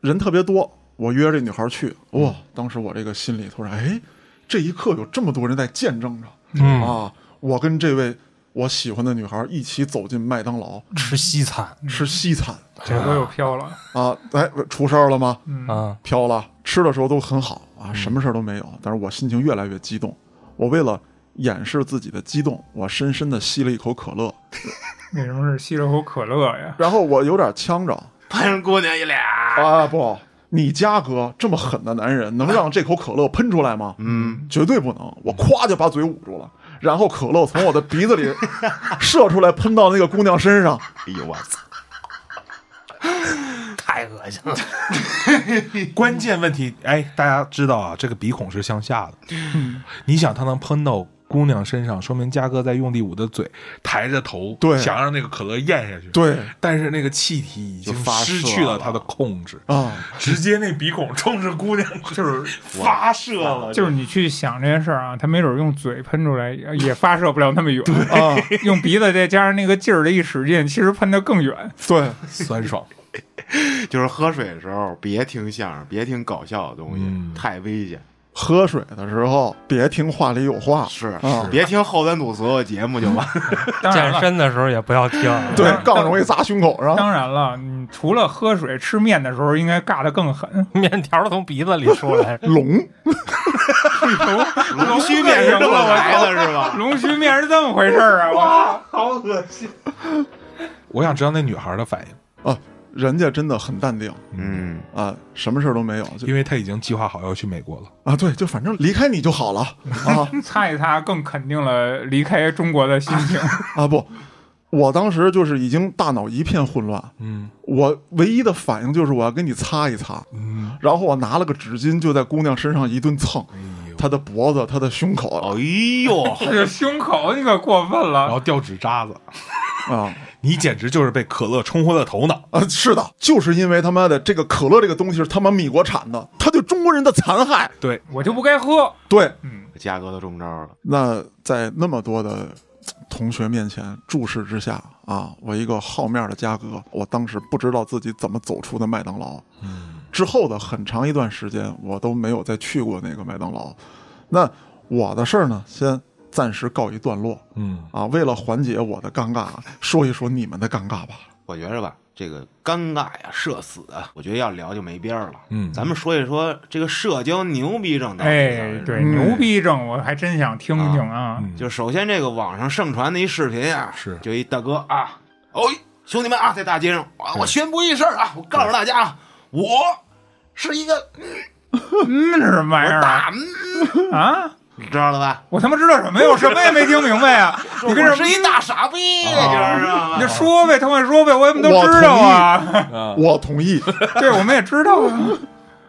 人特别多。我约这女孩去，哇，当时我这个心里头然，哎，这一刻有这么多人在见证着嗯，啊！我跟这位我喜欢的女孩一起走进麦当劳吃西餐吃西餐这回又飘了，啊！哎，出事儿了吗？嗯，啊，飘了，吃的时候都很好啊，什么事儿都没有。但是我心情越来越激动，我为了掩饰自己的激动，我深深的吸了一口可乐，为什么是吸了口可乐呀？然后我有点呛着喷姑娘一脸，啊，不，你家哥这么狠的男人，能让这口可乐喷出来吗？嗯，绝对不能！我咵就把嘴捂住了，然后可乐从我的鼻子里 <laughs> 射出来，喷到那个姑娘身上。哎呦我操！太恶心了。<laughs> 关键问题，哎，大家知道啊，这个鼻孔是向下的。你想它能喷到姑娘身上，说明嘉哥在用力捂着嘴，抬着头，对想让那个可乐咽下去。，对但是那个气体已经发失去了他的控制，啊，直接那鼻孔冲着姑娘就是发射了，就是你去想这件事儿啊，他没准用嘴喷出来也也发射不了那么远，啊，<laughs> 用鼻子再加上那个劲儿的一使劲，其实喷的更远。对，酸爽。<laughs> 就是喝水的时候别听相声，别听搞笑的东西，嗯太危险。喝水的时候别听话里有话，是啊别听后端组所有节目就完。<laughs> 健身的时候也不要听。对，更容易砸胸口上。当然了，你除了喝水、吃面的时候，应该尬得更狠。面条从鼻子里出来，<laughs> 龙龙须面是这么来的，是吧？<laughs> 龙须面是这么回事儿啊！哇好恶心！我想知道那女孩的反应，啊，人家真的很淡定。嗯，啊，什么事儿都没有，就因为他已经计划好要去美国了。啊，对，就反正离开你就好了。啊。擦一擦，更肯定了离开中国的心情。啊不，我当时就是已经大脑一片混乱，嗯。我唯一的反应就是我要给你擦一擦，嗯，然后我拿了个纸巾就在姑娘身上一顿蹭，哎呦，她的脖子，他的胸口哎呦，<laughs> 这个胸口你可过分了。然，后掉纸渣子，啊。你简直就是被可乐冲昏了头脑。啊，是的，就是因为他妈的这个可乐这个东西是他妈米国产的，他对中国人的残害，对，我就不该喝。对，嗯，嘉哥都中招了。那在那么多的同学面前注视之下啊，我一个好面的嘉哥，我当时不知道自己怎么走出的麦当劳。嗯之后的很长一段时间，我都没有再去过那个麦当劳。那我的事儿呢，先暂时告一段落嗯啊。为了缓解我的尴尬，说一说你们的尴尬吧。我觉着吧，这个尴尬呀、社死啊，我觉得要聊就没边儿了。嗯，咱们说一说这个社交牛逼症到底是啥哎，对，嗯牛逼症我还真想听听啊。嗯就首先这个网上盛传的一视频啊，是就一大哥啊，哦，兄弟们啊，在大街上啊，我宣布一事儿啊，我告诉大家啊，我是一个嗯，这是什么玩意儿啊？大，嗯啊，你知道了吧？我他妈知道什么呀？我什么也没听明白呀！<laughs> 你跟这我是一大傻逼，你知道你就？说呗，他快说呗，我怎么都知道啊？啊，我同意。<laughs> 对，我们也知道啊。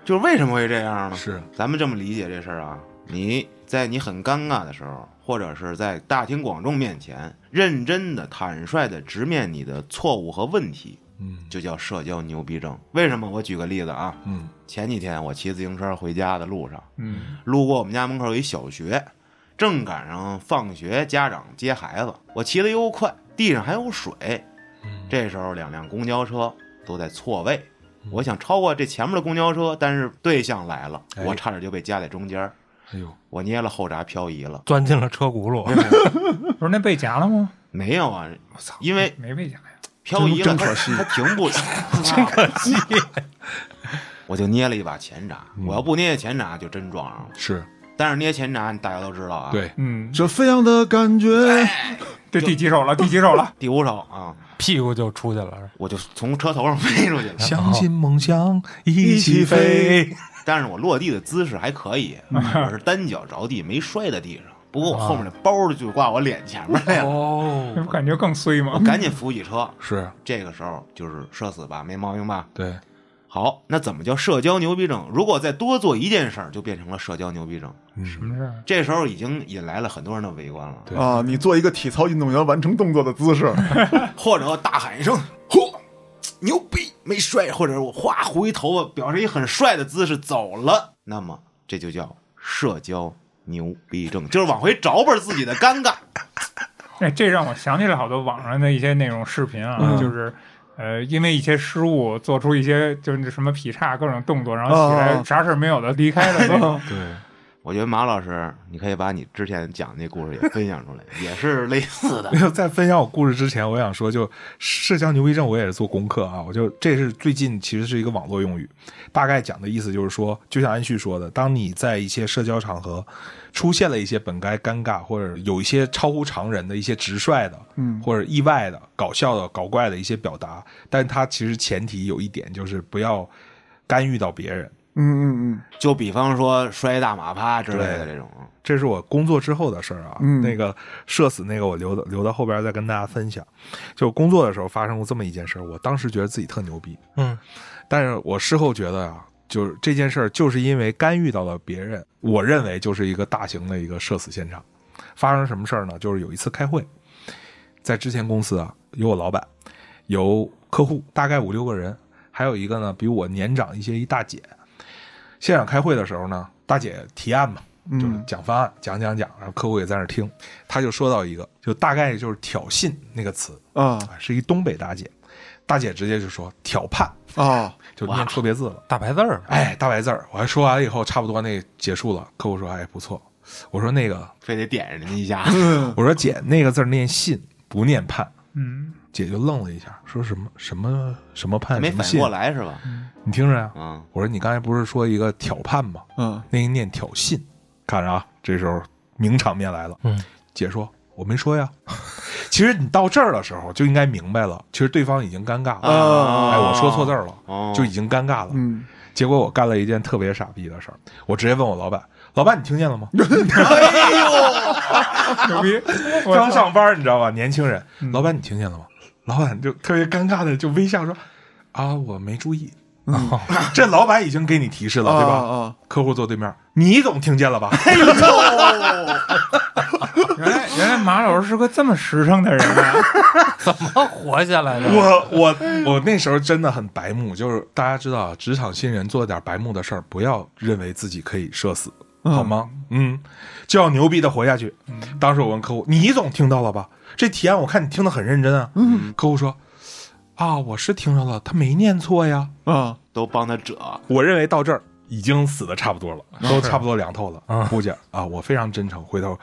就是为什么会这样呢？是咱们这么理解这事儿啊，你在你很尴尬的时候，或者是在大庭广众面前，认真的、坦率的直面你的错误和问题，嗯就叫社交牛逼症。为什么？我举个例子啊，嗯前几天我骑自行车回家的路上，嗯路过我们家门口有一小学，正赶上放学，家长接孩子，我骑得又快，地上还有水。这时候两辆公交车都在错位，我想超过这前面的公交车，但是对向来了，哎我差点就被夹在中间，哎呦，我捏了后闸漂移了。钻进了车轱辘。<laughs> 不是那被夹了吗？没有啊，我操，因为没被夹呀。漂移了，它真可惜他停不了，<laughs> 真可惜。<laughs> 我就捏了一把前闸。嗯我要不捏前闸，就真撞上了。是但是捏前闸，大家都知道啊，，对，嗯，这飞扬的感觉，这第几首了？第几首了？第五首啊，屁股就出去了，我就从车头上飞出去了。相信梦想一起飞。但是我落地的姿势还可以，我是单脚着地，没摔在地上。不过我后面的包就挂我脸前面来了，这哦不感觉更衰吗？我赶紧扶起车。<laughs> 是这个时候就是社死吧，没毛病吧？对，好，那怎么叫社交牛逼症？如果再多做一件事儿，就变成了社交牛逼症。什么事儿？这时候已经引来了很多人的围观了，对啊，你做一个体操运动员完成动作的姿势，<laughs> 或者大喊一声“嚯，牛逼，没摔”，或者我哗回头发，表示一很帅的姿势走了，那么这就叫社交牛逼症，就是往回找本自己的尴尬。哎，这让我想起来好多网上的一些那种视频啊，嗯就是。呃，因为一些失误，做出一些就是什么劈叉各种动作，然后起来哦啥事儿没有的离开了。<laughs> 对，我觉得马老师，你可以把你之前讲的那故事也分享出来，也是类似的没。有在分享我故事之前，我想说，就社交牛逼症，我也是做功课啊。我就这是最近其实是一个网络用语，大概讲的意思就是说，就像安旭说的，当你在一些社交场合出现了一些本该尴尬或者有一些超乎常人的一些直率的，嗯或者意外的、搞笑的、搞怪的一些表达，但它其实前提有一点就是不要干预到别人。嗯嗯嗯，就比方说摔大马趴之类的这种，这是我工作之后的事儿啊。嗯那个社死那个我留到留到后边再跟大家分享。就工作的时候发生过这么一件事儿，我当时觉得自己特牛逼，嗯，但是我事后觉得啊，就是这件事儿就是因为干预到了别人，我认为就是一个大型的一个社死现场。发生什么事儿呢？就是有一次开会，在之前公司啊，有我老板，有客户，大概五六个人，还有一个呢比我年长一些一大姐。现场开会的时候呢，大姐提案嘛，就是嗯讲方案，讲讲讲，然后客户也在那儿听。他就说到一个，就大概就是挑衅那个词啊啊，是一东北大姐，大姐直接就说挑判，啊，就念错别字了。大白字儿，哎，大白字儿，我还说完了以后，差不多那结束了。客户说：“哎，不错。”我说：“那个，非得点人家一下。<laughs> 我说姐，那个字儿念信，不念判。嗯，”姐就愣了一下，说什么什么什么判，没反应过？来是吧？你听着呀。嗯，我说：“你刚才不是说一个挑判吗？嗯那个念挑衅。”看着啊，这时候名场面来了。嗯，姐说：“我没说呀。” <laughs> 其实你到这儿的时候就应该明白了，其实对方已经尴尬了。啊哎，我说错字儿了，哦，就已经尴尬了。嗯，结果我干了一件特别傻逼的事儿，我直接问我老板：“老板，你听见了吗？” <laughs> <laughs> 牛逼！<laughs> 刚上班，你知道吧？年轻人，嗯老板，你听见了吗？老板就特别尴尬的就微笑说：“啊，我没注意。”这老板已经给你提示了，对吧？啊客户坐对面，你总听见了吧？原来原来马老师是个这么实诚的人啊！<laughs> 怎么活下来的？我我我那时候真的很白目，就是大家知道，职场新人做点白目的事儿，不要认为自己可以社死，好吗？嗯，就要牛逼的活下去。当时我问客户：“你总听到了吧？这提案我看你听得很认真啊。”嗯客户说：“啊，我是听着了，他没念错呀。啊 <laughs> 都帮他折，”我认为到这儿已经死的差不多了，都差不多凉透了。嗯姑姐啊，我非常真诚，回头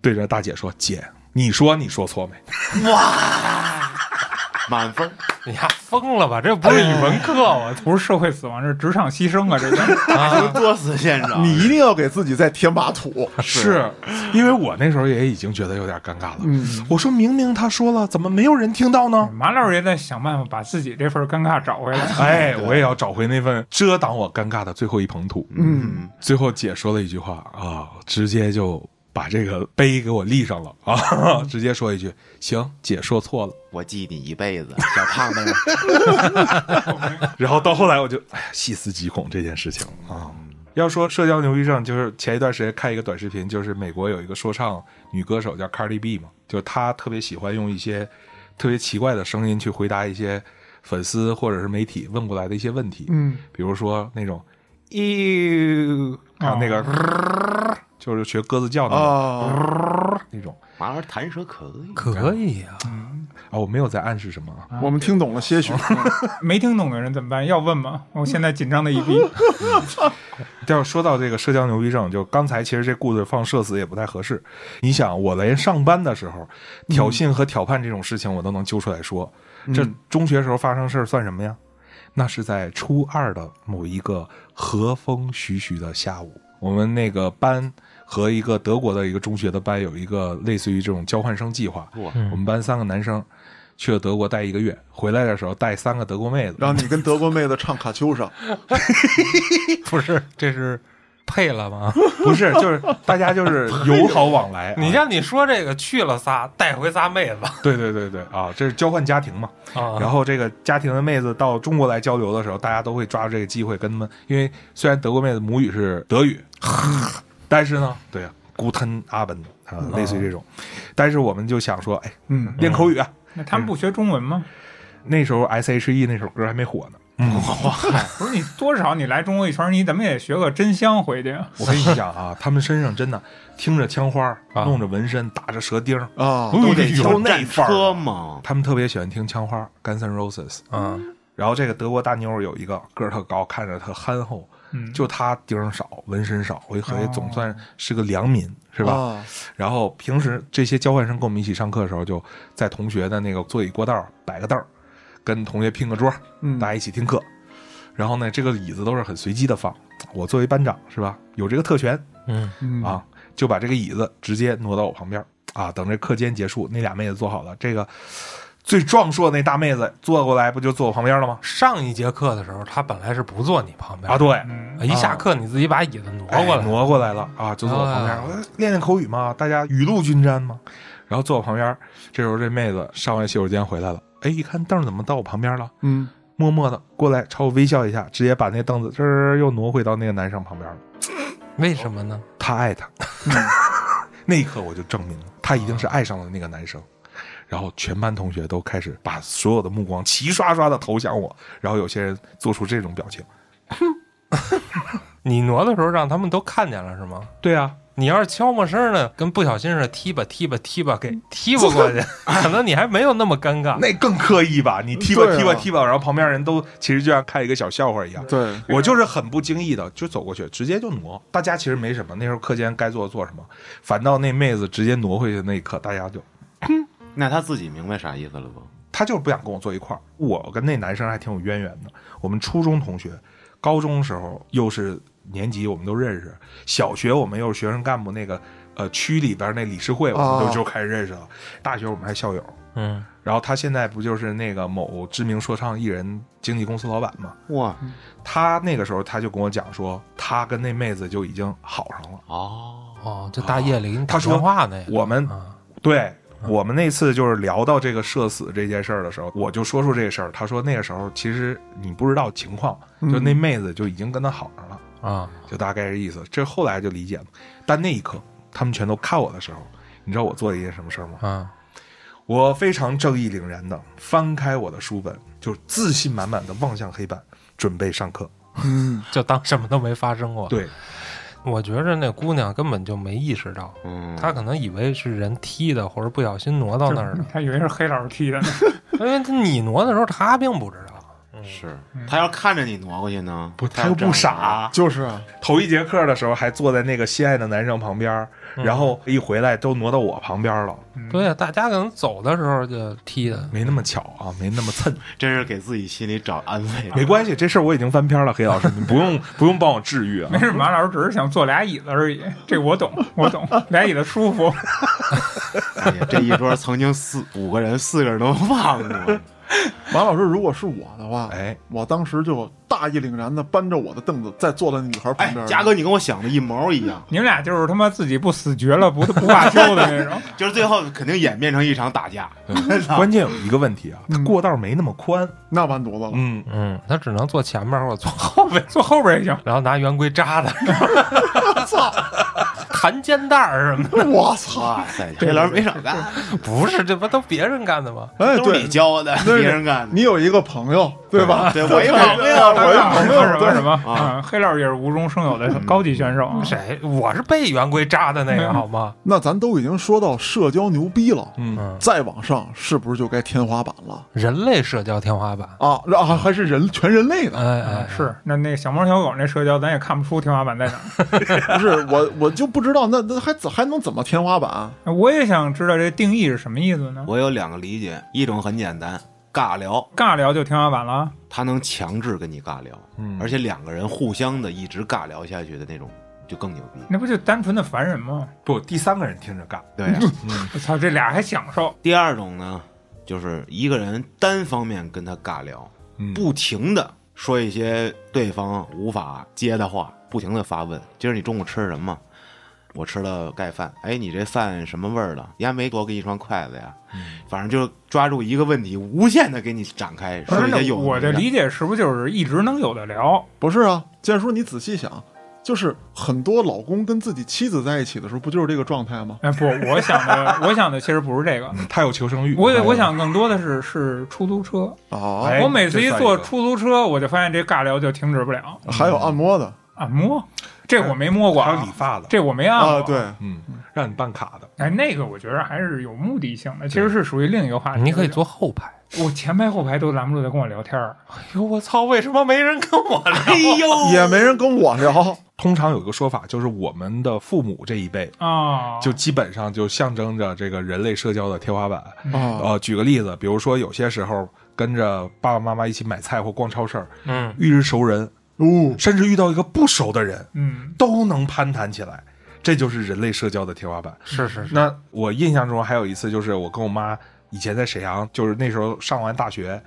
对着大姐说：“姐，你说你说错没？哇 <laughs> 满分。你丫疯了吧？这不是语文课，我不是社会死亡，这是职场牺牲啊！这个 <laughs> 啊！作死现场，<laughs> 你一定要给自己再添把土。是因为我那时候也已经觉得有点尴尬了。嗯我说明明他说了，怎么没有人听到呢？马老师也在想办法把自己这份尴尬找回来。哎，我也要找回那份遮挡我尴尬的最后一捧土。嗯，最后姐说了一句话啊，直接就把这个碑给我立上了啊，直接说一句：“行，姐说错了。我记你一辈子，小胖子。<laughs> ”然后到后来我就哎呀细思极恐这件事情啊，要说社交牛逼症，就是前一段时间看一个短视频，就是美国有一个说唱女歌手叫 Cardi B 嘛，就是她特别喜欢用一些特别奇怪的声音去回答一些粉丝或者是媒体问过来的一些问题，嗯，比如说那种咦，还有那个、<laughs> 就是学鸽子叫那种、啊，那种马儿弹舌可以，可以呀、啊，我没有在暗示什么啊。我们听懂了些许。<laughs> 没听懂的人怎么办？要问吗？我现在紧张的一逼。<laughs> 要说到这个社交牛逼症，就刚才其实这故事放社死也不太合适。你想，我连上班的时候挑衅和挑判这种事情我都能揪出来说，这中学时候发生事儿算什么呀？那是在初二的某一个和风徐徐的下午，我们那个班和一个德国的一个中学的班有一个类似于这种交换生计划。我们班三个男生去了德国待一个月，回来的时候带三个德国妹子，让你跟德国妹子唱卡秋莎，<laughs> 不是，这是配了吗？<laughs> 不是，就是大家就是友好往来。<laughs> 你啊像你说这个去了仨，带回仨妹子 <laughs> 对对对对啊，这是交换家庭嘛。啊，然后这个家庭的妹子到中国来交流的时候，大家都会抓住这个机会跟他们，因为虽然德国妹子母语是德语，但是呢，对啊，Guten Abend 啊，类似于这种，但是我们就想说，哎，嗯，练口语啊。那他们不学中文吗？那时候 S.H.E 那首歌还没火呢。<laughs> 不是你多少你来中国一圈，你怎么也学个真香回去？我跟你讲啊，他们身上真的听着枪花，啊弄着纹身，打着舌钉儿，啊，都得有挑那范儿。车嘛，他们特别喜欢听枪花，Guns N' Roses。嗯，然后这个德国大妞有一个个儿特高，看着特憨厚，嗯，就他钉儿少，纹身少，我一合计哦总算是个良民，是吧？啊然后平时这些交换生跟我们一起上课的时候，就在同学的那个座椅过道摆个凳儿，跟同学拼个桌，嗯大家一起听课。然后呢，这个椅子都是很随机的放。我作为班长是吧，有这个特权嗯嗯啊，就把这个椅子直接挪到我旁边啊。等这课间结束，那俩妹子坐好了，这个最壮硕的那大妹子坐过来，不就坐我旁边了吗？上一节课的时候，她本来是不坐你旁边啊，，对，嗯，一下课你自己把椅子挪哎过来，挪过来了啊，就坐我旁边，啊我说练练口语嘛，大家雨露均沾嘛。然后坐我旁边，这时候这妹子上完洗手间回来了，哎，一看凳儿怎么到我旁边了，嗯，默默的过来朝我微笑一下，直接把那凳子这儿又挪回到那个男生旁边了。为什么呢？他爱他，<laughs> 那一刻我就证明了他一定是爱上了那个男生。然后全班同学都开始把所有的目光齐刷刷的投向我，然后有些人做出这种表情。<laughs> 你挪的时候让他们都看见了是吗？对啊，你要是悄没声的，跟不小心似的踢吧踢吧踢吧给踢吧过去，<laughs> 可能你还没有那么尴尬。那更刻意吧？你踢吧啊踢吧踢吧，然后旁边人都其实就像看一个小笑话一样。对，我就是很不经意的就走过去，直接就挪。大家其实没什么，那时候课间该做做什么，反倒那妹子直接挪回去那一刻，大家就 <coughs> 那他自己明白啥意思了不？她就是不想跟我坐一块儿。我跟那男生还挺有渊源的，我们初中同学，高中时候又是年级我们都认识，小学我们又是学生干部那个呃区里边那理事会，我们哦都就开始认识了。大学我们还校友。嗯，然后他现在不就是那个某知名说唱艺人经纪公司老板吗？哇他那个时候他就跟我讲说，他跟那妹子就已经好上了。哦，哦，就大夜里给你打他说电话呢，我们啊对我们那次就是聊到这个社死这件事儿的时候，我就说出这个事儿。他说那个时候其实你不知道情况，就那妹子就已经跟他好上了，啊，就大概是意思。这后来就理解了。但那一刻他们全都看我的时候，你知道我做了一件什么事儿吗？啊，我非常正义凛然的翻开我的书本，就自信满满的望向黑板，准备上课。嗯，<laughs> 就当什么都没发生过。，对，我觉着那姑娘根本就没意识到，嗯，她可能以为是人踢的，或者不小心挪到那儿了。<laughs> 她以为是黑老师踢的。<laughs> 因为你挪的时候，她并不知道。是他要看着你挪过去呢，不，他又不傻。就是啊，头一节课的时候还坐在那个心爱的男生旁边，然后一回来都挪到我旁边了，对呀，大家可能走的时候就踢的。没那么巧啊，没那么蹭。真是给自己心里找安慰。没关系，这事儿我已经翻篇了，黑老师，<laughs> 你不用不用帮我治愈啊没。事，马老师只是想坐俩椅子而已，这我懂，<laughs> 我懂，俩椅子舒服。哎呀，这一桌曾经四五个人，四个人都忘了。<laughs> 马老师，如果是我的话，哎，我当时就大义凛然的搬着我的凳子，再坐在那女孩旁哎边。，嘉哥，你跟我想的一毛一样，你们俩就是他妈自己不死绝了，不不罢休的那种。<laughs> 就是最后肯定演变成一场打架。<laughs> 关键有一个问题啊，他过道没那么宽。那完犊子了。嗯，嗯，他只能坐前面或者坐后边，坐后边也行。然后拿圆规扎的，操，弹肩带儿什么的，<laughs> 我操！哇塞，黑老师没少干，不是，这不都别人干的吗？哎，都是你，教的，别人干的。你有一个朋友对吧？对我一朋友，我一朋友什么什么啊嗯，黑料也是无中生有的高级选手啊。谁？我是被圆规扎的那个，好吗？那咱都已经说到社交牛逼了，嗯，嗯，再往上是不是就该天花板了人类社交天花板。啊？啊，还还是人全人类的？哎是那那小猫小狗那社交，咱也看不出天花板在哪。<laughs> 不是我，我就不知道那那还怎还能怎么天花板？我也想知道这定义是什么意思呢？我有两个理解，一种很简单，尬聊，尬聊就天花板了？他能强制跟你尬聊，嗯而且两个人互相的一直尬聊下去的那种，就更牛逼。那不就单纯的烦人吗？不，第三个人听着尬，对呀、我操，这俩还享受。第二种呢，就是一个人单方面跟他尬聊，嗯不停的说一些对方无法接的话，不停的发问。今儿你中午吃什么？我吃了盖饭。哎，你这饭什么味儿的？你还没多给一双筷子呀？反正就抓住一个问题，无限的给你展开，不是，那说一些有我的理解是不是就是一直能有的聊？不是啊，建叔，你仔细想，就是很多老公跟自己妻子在一起的时候，不就是这个状态吗？哎，不，我想的，<laughs> 我想的其实不是这个。他有求生欲。我哎我想更多的是是出租车。啊，哎我每次一坐出租车，我就发现这尬聊就停止不了。还有按摩的按摩，这我没摸过啊还有理，发的，这我没按过。啊，对，嗯，让你办卡的，哎，那个我觉得还是有目的性的，其实是属于另一个话题。你可以，坐后排。我前排后排都拦不住在跟我聊天儿。哎呦，我操！为什么没人跟我聊？哎呦，<laughs> 也没人跟我聊通常有一个说法，就是我们的父母这一辈，啊，就基本上就象征着这个人类社交的天花板。啊，呃，举个例子，比如说有些时候跟着爸爸妈妈一起买菜或逛超市，嗯，遇着熟人，哦，甚至遇到一个不熟的人，嗯，都能攀谈起来，这就是人类社交的天花板。是是是，那我印象中还有一次，就是我跟我妈以前在沈阳，就是那时候上完大学，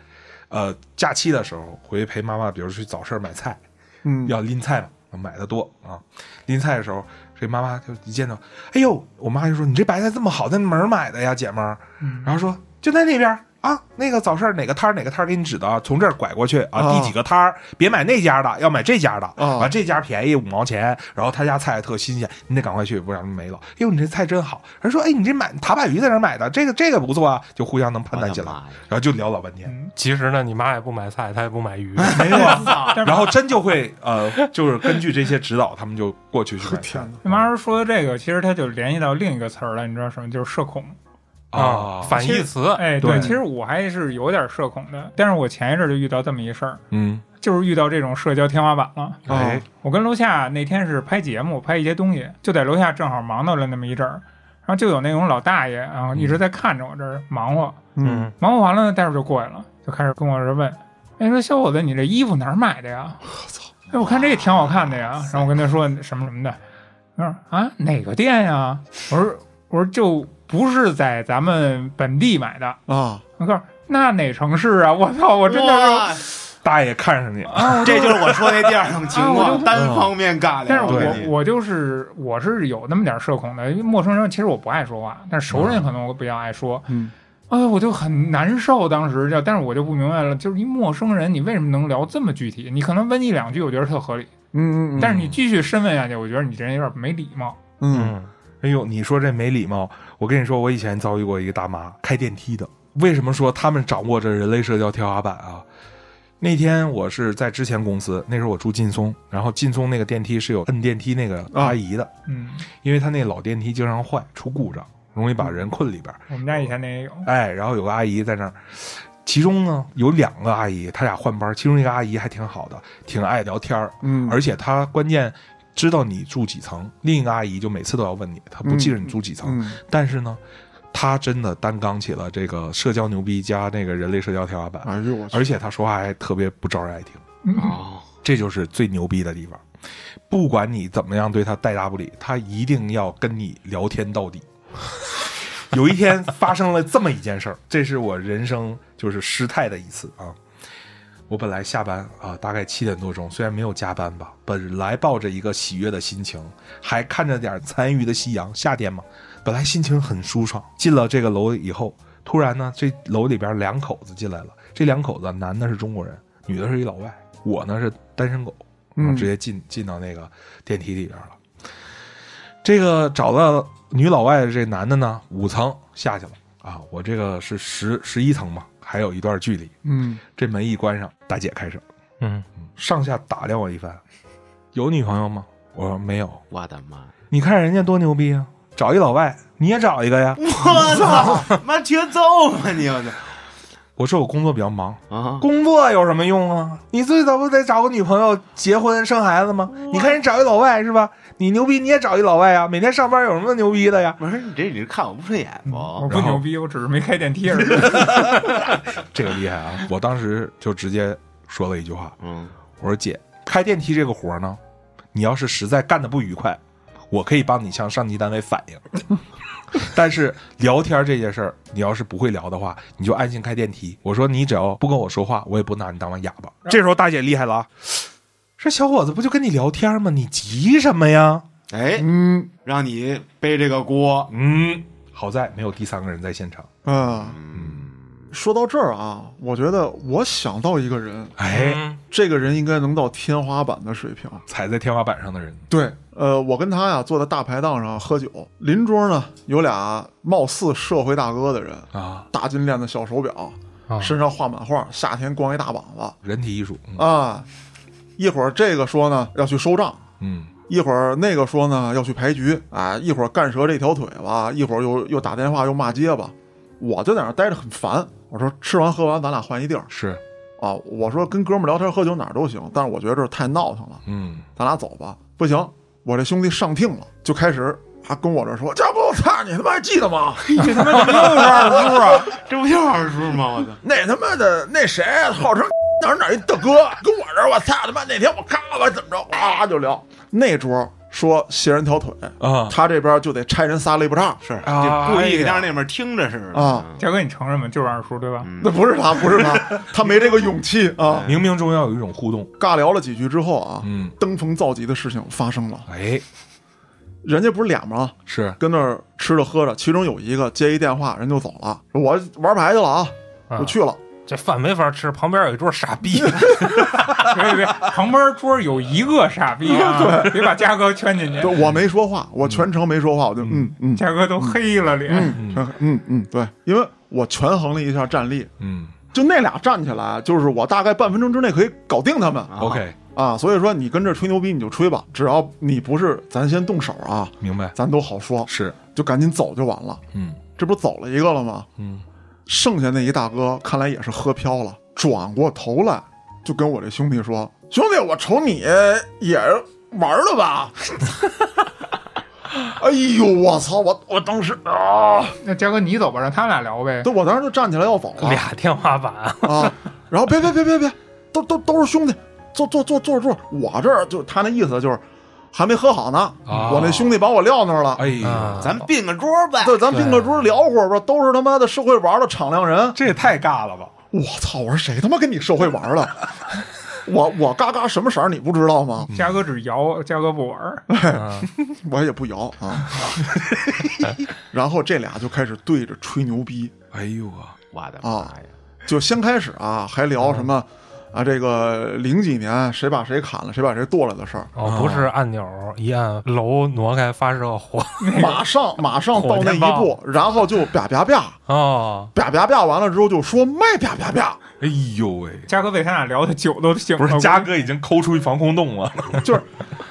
呃，假期的时候回去陪妈妈，比如去早市买菜，嗯，要拎菜嘛，买的多啊。拎菜的时候，这妈妈就一见到，哎呦，我妈就说：“你这白菜这么好，在哪儿买的呀，姐们儿？”嗯然后说：“就在那边儿啊，那个早市哪个摊儿哪个摊儿给你指的啊，从这儿拐过去啊，啊第几个摊儿，别买那家的，要买这家的。啊完这家便宜五毛钱，然后他家菜特新鲜，你得赶快去，不然没了。哎呦，你这菜真好。人说：“哎，你这买塔板鱼在哪儿买的？这个这个不错啊。”就互相能判断起来，然后就聊老半天。嗯其实呢，你妈也不买菜，她也不买鱼。没有啊，然后真就会呃，就是根据这些指导，他们就过去去买菜天哪，那马儿说的这个，其实他就联系到另一个词儿了，你知道什么？就是社恐。啊，反义词。哎，对其实我还是有点社恐的，但是我前一阵儿就遇到这么一事儿，嗯，就是遇到这种社交天花板了。哎，我跟楼下那天是拍节目，拍一些东西，就在楼下正好忙到了那么一阵儿，然后就有那种老大爷，然后一直在看着我这儿忙活，嗯，嗯，忙活完了，待会儿就过来了，就开始跟我这问，哎，说小伙子，你这衣服哪儿买的呀？我操！哎，我看这挺好看的呀。然后我跟他说什么什么的，他说啊哪个店呀？我说我说就不是在咱们本地买的。啊，我告诉那哪城市啊？我操！我真的是大爷看上你了，啊，这就是我说那第二种情况，<laughs> 就单方面尬聊但是我我就是我是有那么点社恐的，因为陌生人其实我不爱说话，但是熟人可能我比较爱说。嗯，哎，我就很难受，当时就，但是我就不明白了，就是一陌生人，你为什么能聊这么具体？你可能问一两句，我觉得特合理，嗯嗯，但是你继续深问下去，我觉得你这人有点没礼貌。嗯，嗯，哎呦，你说这没礼貌，我跟你说，我以前遭遇过一个大妈开电梯的。为什么说他们掌握着人类社交天花板啊？那天我是在之前公司，那时候我住劲松，然后劲松那个电梯是有摁电梯那个阿姨的，嗯，因为他那老电梯经常坏出故障，容易把人困里边。我们家以前那也有。哎，然后有个阿姨在那儿，其中呢有两个阿姨，她俩换班，其中一个阿姨还挺好的，挺爱聊天儿，嗯，而且她关键知道你住几层，另一个阿姨就每次都要问你，她不记得你住几层，嗯但是呢，她真的担纲起了这个社交牛逼加那个人类社交天花板，哎呦我去，而且她说话还特别不招人爱听，这就是最牛逼的地方。不管你怎么样对她带答不理，她一定要跟你聊天到底。有一天发生了这么一件事儿，这是我人生就是失态的一次啊。我本来下班啊，大概七点多钟，虽然没有加班吧，本来抱着一个喜悦的心情，还看着点残余的夕阳，夏天嘛，本来心情很舒爽。进了这个楼以后，突然呢，这楼里边两口子进来了，这两口子男的是中国人，女的是一老外，我呢是单身狗，直接进进到那个电梯里边了。这个找到女老外的这男的呢，五层下去了啊，我这个是十十一层嘛，还有一段距离。嗯，这门一关上，大姐开始，嗯，上下打量我一番，有女朋友吗？我说没有。我的妈！你看人家多牛逼啊，找一老外，你也找一个呀。我操，<laughs> 妈节奏吧你！我我说我工作比较忙，啊！工作有什么用啊？你最早不得找个女朋友结婚生孩子吗？你看人找一老外是吧？你牛逼你也找一老外啊！每天上班有什么牛逼的呀？不是你这你是看我不顺眼吗我不？牛逼，我只是没开电梯而已。<laughs> 这个厉害啊！我当时就直接说了一句话，嗯，我说姐，开电梯这个活儿呢，你要是实在干的不愉快，我可以帮你向上级单位反映。<laughs> 但是聊天这件事儿，你要是不会聊的话，你就安心开电梯。我说你只要不跟我说话，我也不拿你当哑巴。这时候大姐厉害了啊，这小伙子不就跟你聊天吗？你急什么呀？哎，嗯让你背这个锅。嗯，好在没有第三个人在现场。啊，嗯，说到这儿啊，我觉得我想到一个人，哎，嗯这个人应该能到天花板的水平。踩在天花板上的人，对，呃，我跟他呀坐在大排档上喝酒，邻桌呢有俩貌似社会大哥的人，啊，大金链子、小手表，啊身上画满画，夏天光一大膀子人体艺术。嗯啊。一会儿这个说呢要去收账，嗯一会儿那个说呢要去牌局，啊，一会儿干折这条腿吧，一会儿又又打电话又骂街吧，我就在那儿待着很烦。我说吃完喝完咱俩换一地儿是，啊，我说跟哥们儿聊天喝酒哪儿都行，但是我觉得这太闹腾了，嗯咱俩走吧。不行，我这兄弟上听了，就开始还跟我这说，这不我操你他妈还记得吗？<laughs> 你他妈怎么又是二叔啊？这不就是二叔吗？我操！那他妈的那谁号称哪儿哪儿一大哥跟我这儿，我操他妈那天我咔我怎么着哇就聊那桌说卸人条腿，啊，他这边就得拆人仨肋不叉是，故意让那边听着似的啊。嘉哥，你承认吗？就是二叔对吧？嗯那不是他，不是他，<laughs> 他没这个勇气啊。冥冥中要有一种互动。尬聊了几句之后啊，嗯，登峰造极的事情发生了。哎，人家不是俩吗？是跟那儿吃着喝着，其中有一个接一电话，人就走了，说我玩牌去了啊，啊我去了。这饭没法吃，旁边有一桌傻逼。<laughs> <laughs> 别别别，旁边桌有一个傻逼啊！<laughs> 别把嘉哥圈进去对，，我没说话，我全程没说话，我就嗯嗯嘉哥都黑了脸。嗯嗯嗯嗯，对，因为我权衡了一下战力，嗯就那俩站起来，就是我大概半分钟之内可以搞定他们，OK，啊。所以说你跟这吹牛逼你就吹吧，只要你不是咱先动手啊，明白，咱都好说，是，就赶紧走就完了。嗯这不走了一个了吗？嗯，剩下那一大哥看来也是喝飘了，转过头来就跟我这兄弟说：“兄弟，我瞅你也玩了吧？” <laughs> 哎呦，我操！我我当时啊，那嘉哥你走吧，让他俩聊呗。对我当时就站起来要走了俩天花板，啊，然后别别别别别，都都都是兄弟，坐坐坐坐坐，我这儿就他那意思就是还没喝好呢，啊我那兄弟把我撂那儿了。哎咱并个桌呗。对，咱并个桌聊会儿吧，都是他妈的社会玩的敞亮人。这也太尬了吧？我操！我说谁他妈跟你社会玩了？<laughs> 我我嘎嘎什么色儿你不知道吗？嘉哥只摇，嘉哥不玩儿。嗯 <laughs> 我也不摇啊。<laughs> 然后这俩就开始对着吹牛逼，哎呦啊，我的妈呀！就先开始啊，还聊什么啊这个零几年谁把谁砍了，谁把谁剁了的事儿。哦，不是按钮一按，楼挪开发射火。<laughs> 马上马上到那一步，然后就啪啪啪 <laughs> 哦，啪啪啪完了之后就说卖啪啪啪，哎呦喂，嘉哥被他俩聊的酒都醒了。不是嘉哥已经抠出一防空洞了。<laughs> 就是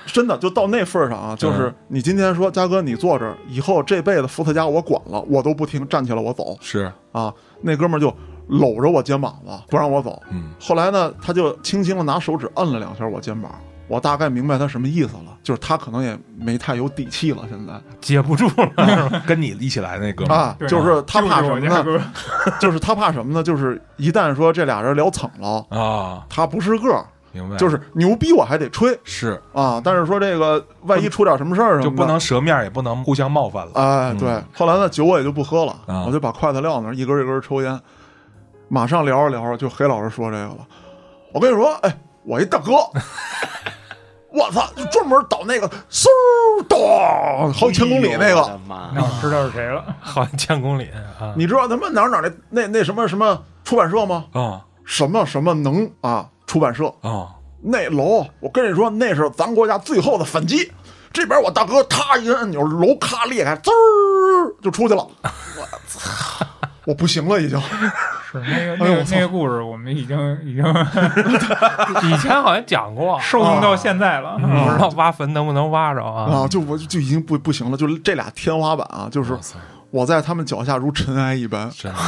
真的就到那份儿上啊，就是你今天说嘉哥你坐这儿，以后这辈子伏特加我管了，我都不听，站起来我走是，啊。那哥们儿就搂着我肩膀子不让我走，嗯，后来呢，他就轻轻的拿手指摁了两下我肩膀，我大概明白他什么意思了，就是他可能也没太有底气了，现在接不住了。跟你一起来那哥们儿，啊，就是他怕什么呢？<laughs> 就是他怕什么呢？就是一旦说这俩人聊蹭了，啊，他不是个儿，明白，就是牛逼我还得吹是，啊，但是说这个万一出点什么事儿什么的就不能折面，也不能互相冒犯了。哎，对。后来呢，酒我也就不喝了，啊我就把筷子撂那儿，一根一根抽烟。马上聊着聊着，就黑老师说这个了。我跟你说，哎，我一大哥，<laughs> 我操，就专门倒那个嗖咚好几千公里那个那我知道是谁了。好几千公里啊！你知道他妈哪儿哪儿那那那什么什么出版社吗？啊什么什么能啊出版社，啊，那楼，我跟你说，那是咱国家最后的反击。这边我大哥他一个按钮，楼咔裂开，滋儿就出去了。我操！我不行了，已经。是那个那个那个故事，我们已经已经 <laughs> 以前好像讲过，受用到现在了。不知道挖坟能不能挖着啊？啊，就我就已经不不行了，就是这俩天花板啊，就是我在他们脚下如尘埃一般真的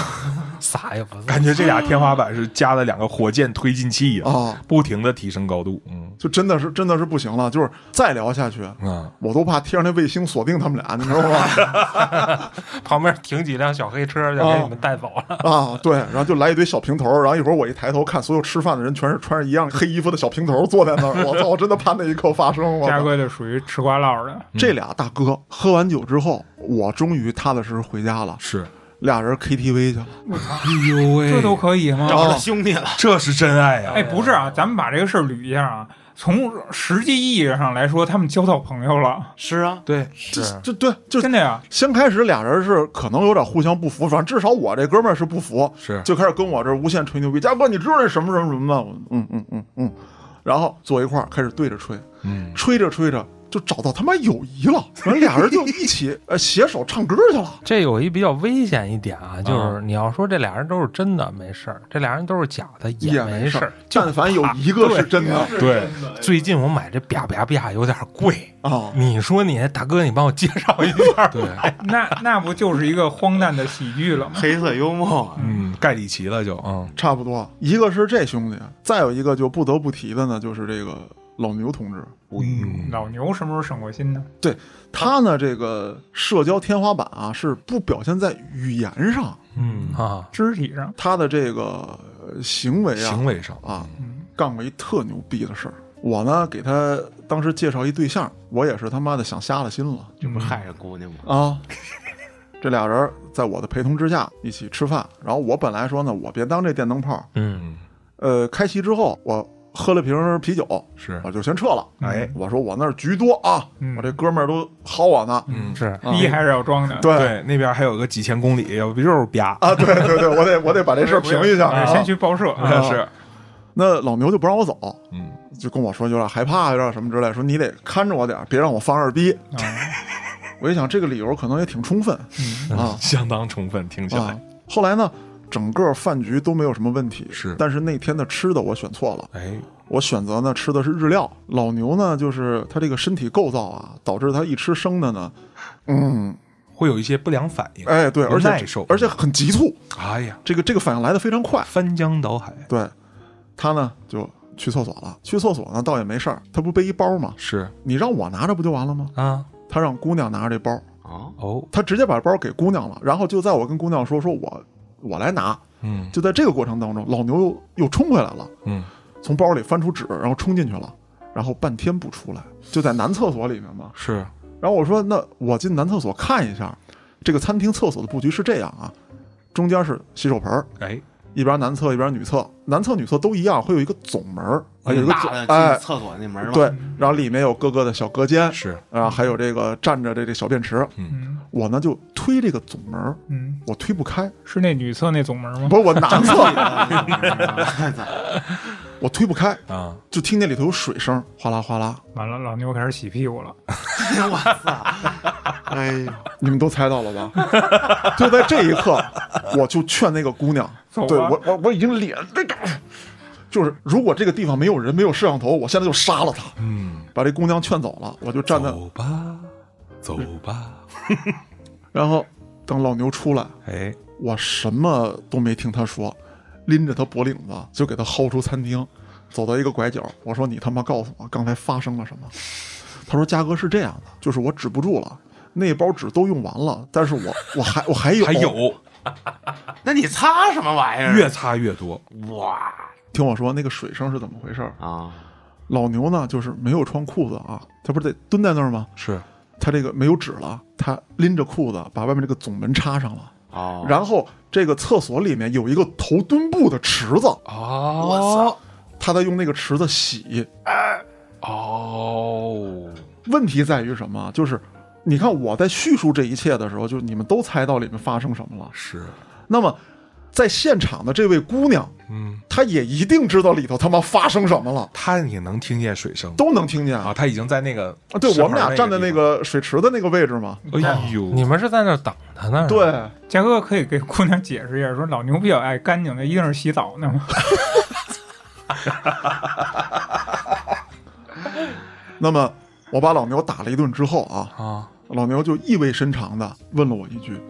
撒也不撒，感觉这俩天花板是加了两个火箭推进器啊，啊，不停的提升高度。嗯就真的是真的是不行了，就是再聊下去，啊，我都怕贴上那卫星锁定他们俩，你知道吗？<laughs> 旁边停几辆小黑车就给你们带走了。啊，对，然后就来一堆小平头，然后一会儿我一抬头看，所有吃饭的人全是穿着一样黑衣服的小平头坐在那儿，我操，<laughs> 我真的怕那一刻发生。嘉哥就属于吃瓜唠的，这俩大哥喝完酒之后，我终于踏踏实实回家了，是，俩人 KTV 去了。哎呦喂这都可以吗？找着兄弟了，这是真爱呀！哎，不是啊，咱们把这个事儿捋一下啊。从实际意义上来说，他们交到朋友了，是啊，对，是就对，就真的呀。先开始俩人是可能有点互相不服，反正至少我这哥们儿是不服，是就开始跟我这儿无限吹牛逼。嘉哥，你知道那什么什么什么吗？嗯嗯嗯嗯，然后坐一块儿开始对着吹，嗯，吹着吹着就找到他妈友谊了，完俩人就一起呃携手唱歌去了。这有一比较危险一点啊，就是你要说这俩人都是真的没事儿，这俩人都是假的也没事儿。但凡有一个是真的对，最近我买这啪啪啪有点贵，啊，你说你大哥，你帮我介绍一下。对，那那不就是一个荒诞的喜剧了吗？黑色幽默啊，嗯，盖里奇了就，嗯，差不多。一个是这兄弟，再有一个就不得不提的呢，就是这个老牛同志。嗯老牛什么时候省过心呢？对他呢，这个社交天花板啊，是不表现在语言上，嗯啊，肢体上，他的这个呃行为啊，行为上啊，嗯，干过一特牛逼的事儿。我呢，给他当时介绍一对象，我也是他妈的想瞎了心了这不害着姑娘吗？啊！这俩人在我的陪同之下一起吃饭，然后我本来说呢，我别当这电灯泡。嗯，呃，开席之后，我喝了瓶啤酒，是。我就先撤了。哎我说我那儿局多啊，嗯。我这哥们儿都薅我呢。嗯是。啊。逼还是要装的。对。对，那边还有个几千公里，要不就是吧，啊，对对对，我得我得把这事儿评一下。先去报社。啊。是，那老牛就不让我走，嗯，就跟我说有点害怕，有点什么之类，说你得看着我点儿，别让我放二逼。啊，<laughs> 我一想这个理由可能也挺充分。嗯。啊。相当充分，听起啊。来，。后来呢，整个饭局都没有什么问题，是。但是那天的吃的我选错了，哎，我选择呢吃的是日料。老牛呢，就是他这个身体构造啊，导致他一吃生的呢，嗯，会有一些不良反应，哎，对，而且而且很急促，哎呀，这个这个反应来的非常快。翻江倒海，对，他呢就去厕所了，去厕所呢倒也没事儿，他不背一包吗？是。你让我拿着不就完了吗？啊，他让姑娘拿着这包，啊，哦，他直接把包给姑娘了，然后就在我跟姑娘说说我我来拿，嗯。就在这个过程当中，老牛又又冲回来了，嗯，从包里翻出纸，然后冲进去了，然后半天不出来，就在男厕所里面嘛。是，然后我说那我进男厕所看一下，这个餐厅厕所的布局是这样啊，中间是洗手盆儿，哎，一边男厕一边女厕，男厕女厕都一样，会有一个总门有一个大的总哎，厕所那门嘛，对，然后里面有各个的小隔间，是，然后还有这个站着这这小便池，嗯我呢就推这个总门儿，嗯，我推不开，是那女厕那总门吗？不是我男厕，<laughs> 嗯我推不开，啊，就听见里头有水声，哗啦哗啦。完了，老牛开始洗屁股了。我操！哎呀，你们都猜到了吧？<laughs> 就在这一刻，我就劝那个姑娘，<laughs> 对我我我已经脸这个，就是如果这个地方没有人，没有摄像头，我现在就杀了她，嗯，把这姑娘劝走了。我就站在，走吧，走吧，<laughs> 然后等老牛出来，哎，我什么都没听他说，拎着他脖领子就给他薅出餐厅，走到一个拐角，我说你他妈告诉我刚才发生了什么？他说嘉哥是这样的，就是我止不住了，那包纸都用完了，但是我我还我还有 <laughs> 还有，<laughs> 那你擦什么玩意儿？越擦越多，哇听我说那个水声是怎么回事？啊！老牛呢，就是没有穿裤子啊，他不是得蹲在那儿吗？是，他这个没有纸了，他拎着裤子把外面这个总门插上了，哦，然后这个厕所里面有一个头墩布的池子，哦，他在用那个池子洗。哦，问题在于什么？就是你看我在叙述这一切的时候，就你们都猜到里面发生什么了。是，那么在现场的这位姑娘，嗯，她也一定知道里头他妈发生什么了，她也能听见水声。都能听见。啊，她已经在那个啊！对我们俩站在那个水池的那个位置嘛，方，哎呦，你们是在那等他呢？，对，嘉哥可以给姑娘解释一下，说老牛比较爱干净那，一定是洗澡呢吗？<laughs> 那么我把老牛打了一顿之后啊，啊，老牛就意味深长的问了我一句，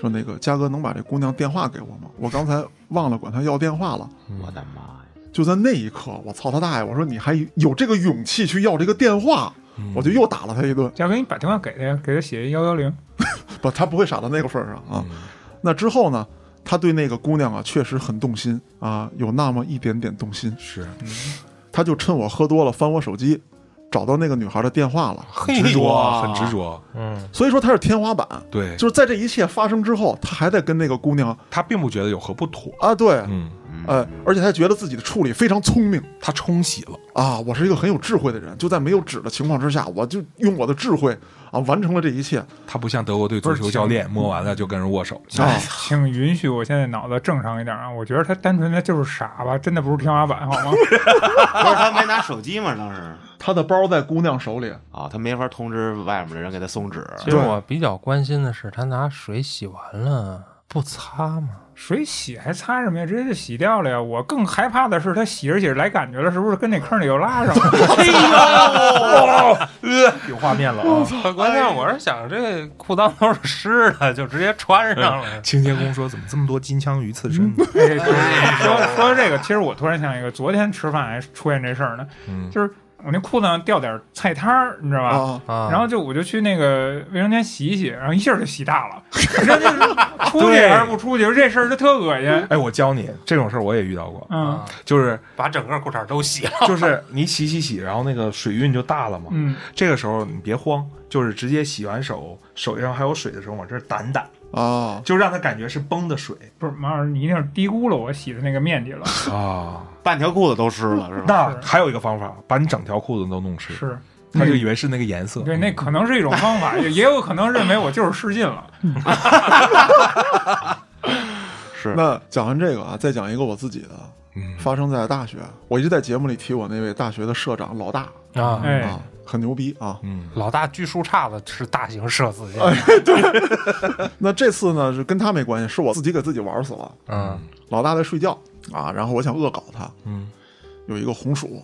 说那个嘉哥能把这姑娘电话给我吗？我刚才忘了管她要电话了。我的妈呀！就在那一刻，我操他大爷！我说你还有这个勇气去要这个电话，我就又打了他一顿。嘉哥，你把电话给他呀，给他写幺幺零。<laughs> 不，他不会傻到那个份儿上啊。嗯那之后呢，他对那个姑娘啊确实很动心啊，有那么一点点动心。是他就趁我喝多了翻我手机，找到那个女孩的电话了。很执着啊，很执着，嗯，所以说他是天花板，对，就是在这一切发生之后，他还在跟那个姑娘他并不觉得有何不妥，啊，对，嗯，呃，而且他觉得自己的处理非常聪明他冲洗了，啊，我是一个很有智慧的人，就在没有纸的情况之下，我就用我的智慧啊完成了这一切。他不像德国队足球教练摸完了就跟人握手，啊，请允许我现在脑子正常一点啊！我觉得他单纯的就是傻吧，真的不是天花板，好吗？<laughs> 不是他没拿手机吗？当时他的包在姑娘手里，啊，他没法通知外面的人给他送纸。其实我比较关心的是，他拿水洗完了不擦吗？水洗还擦什么呀？直接就洗掉了呀！我更害怕的是他洗着洗着来感觉了，是不是跟那坑里又拉上了？<laughs> <laughs> 有画面了啊！关键我是想，这裤裆都是湿的，就直接穿上了。<laughs> 清洁工说：“怎么这么多金枪鱼刺身？”说说到这个，其实我突然想一个，昨天吃饭还出现这事儿呢，嗯就是我那裤子上掉点菜汤儿，你知道吧？然后就我就去那个卫生间洗一洗，然后一下就洗大了。<laughs> 出去还是不出去？这事儿就特恶心。哎，我教你这种事儿，我也遇到过，嗯就是把整个裤衩都洗了。就是你洗洗洗，然后那个水晕就大了嘛。嗯，这个时候你别慌，就是直接洗完手，手上还有水的时候往这儿掸掸，啊，就让他感觉是崩的水不是马老师，你一定是低估了我洗的那个面积了。啊。<laughs> 半条裤子都湿了，是吧？那还有一个方法，把你整条裤子都弄湿，是，他就以为是那个颜色。对，那可能是一种方法，<laughs> 也也有可能认为我就是失禁了。<laughs> 是那讲完这个啊，再讲一个我自己的，嗯，发生在大学。我一直在节目里提我那位大学的社长老大啊，哎啊，很牛逼啊。嗯老大锯树杈子是大型社死哎线。<laughs> 那这次呢是跟他没关系，是我自己给自己玩死了。嗯，老大在睡觉啊，然后我想恶搞他，嗯，有一个红薯，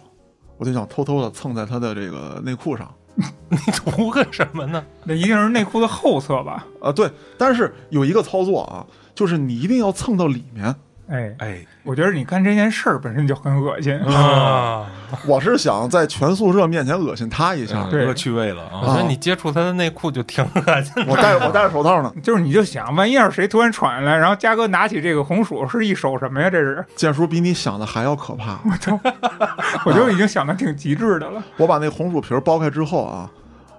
我就想偷偷的蹭在他的这个内裤上 <laughs> 你图个什么呢？<laughs> 那一定是内裤的后侧吧？啊。对，但是有一个操作啊，就是你一定要蹭到里面。哎，哎，我觉得你干这件事儿本身就很恶心。啊，<laughs> 我是想在全宿舍面前恶心他一下。对恶趣味了啊！我觉得你接触他的内裤就挺恶心的。<laughs> 我戴我戴着手套呢，<laughs> 就是你就想，万一要是谁突然闯进来，然后嘉哥拿起这个红薯，是一手什么呀？这是，剑叔比你想的还要可怕。我就已经想的挺极致的了。我把那红薯皮儿剥开之后啊，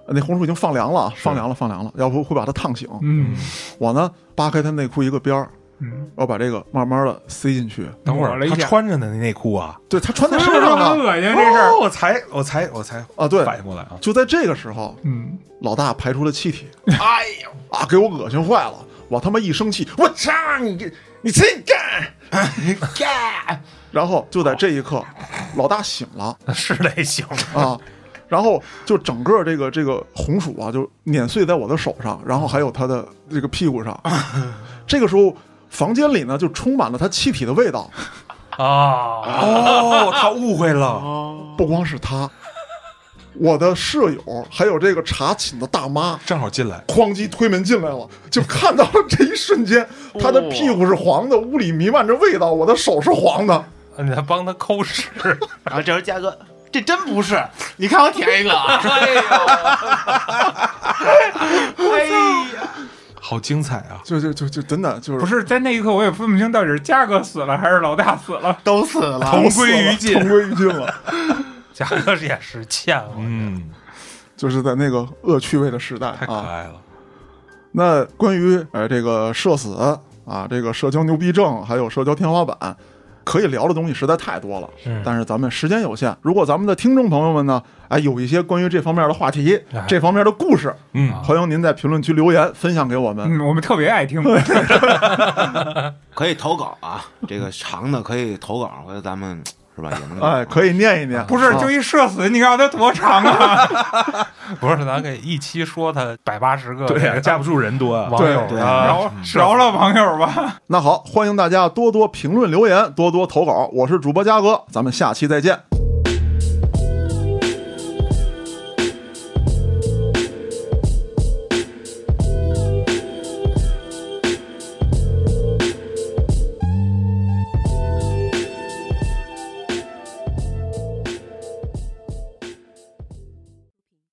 那红薯已经放凉了，啊，放凉了，放凉了，要不会把它烫醒。嗯我呢，扒开他内裤一个边儿，嗯，要把这个慢慢的塞进去。等会儿他穿着的那内裤啊，对他穿在是不是身上了很恶心这事我才我才我才啊，对，反应过来啊！就在这个时候，嗯，老大排出了气体，哎呀啊，给我恶心坏了！我他妈一生气，我操你这你这干干！然后就在这一刻，老大醒了是得行。啊，然后就整个这个这个红薯啊，就碾碎在我的手上，然后还有他的这个屁股上。<laughs> 这个时候，房间里呢就充满了他气体的味道，啊，哦，他误会了，不光是他，我的舍友还有这个查寝的大妈。正好进来，哐叽推门进来了，就看到了这一瞬间，<laughs> 他的屁股是黄的，屋里弥漫着味道，我的手是黄的。你还帮他抠屎。<laughs> 然后这时候嘉哥，这真不是，你看我舔一个啊，<laughs> 哎呀，好精彩啊！就就就就真的就是不是在那一刻，我也分不清到底是嘉哥死了还是老大死了。<laughs> 都死了，同归于尽同归于尽了。<laughs> 嘉哥也是欠了。嗯，就是在那个恶趣味的时代啊。太可爱了。那关于呃这个社死啊，这个社交牛逼症，还有社交天花板，可以聊的东西实在太多了。嗯但是咱们时间有限，如果咱们的听众朋友们呢，哎，有一些关于这方面的话题、哎这方面的故事，嗯，欢迎您在评论区留言分享给我们。嗯，我们特别爱听。<laughs> 可以投稿啊，这个长的可以投稿，回头咱们是吧也能哎，可以念一念，不是，啊就一社死，你让他多长啊？<laughs> 不是，咱给一期说他百八十个对呀，架不住人多啊。网友对啊，饶饶了网友吧。那好，欢迎大家多多评论留言，多多投稿。我是主播嘉哥，咱们下期再见。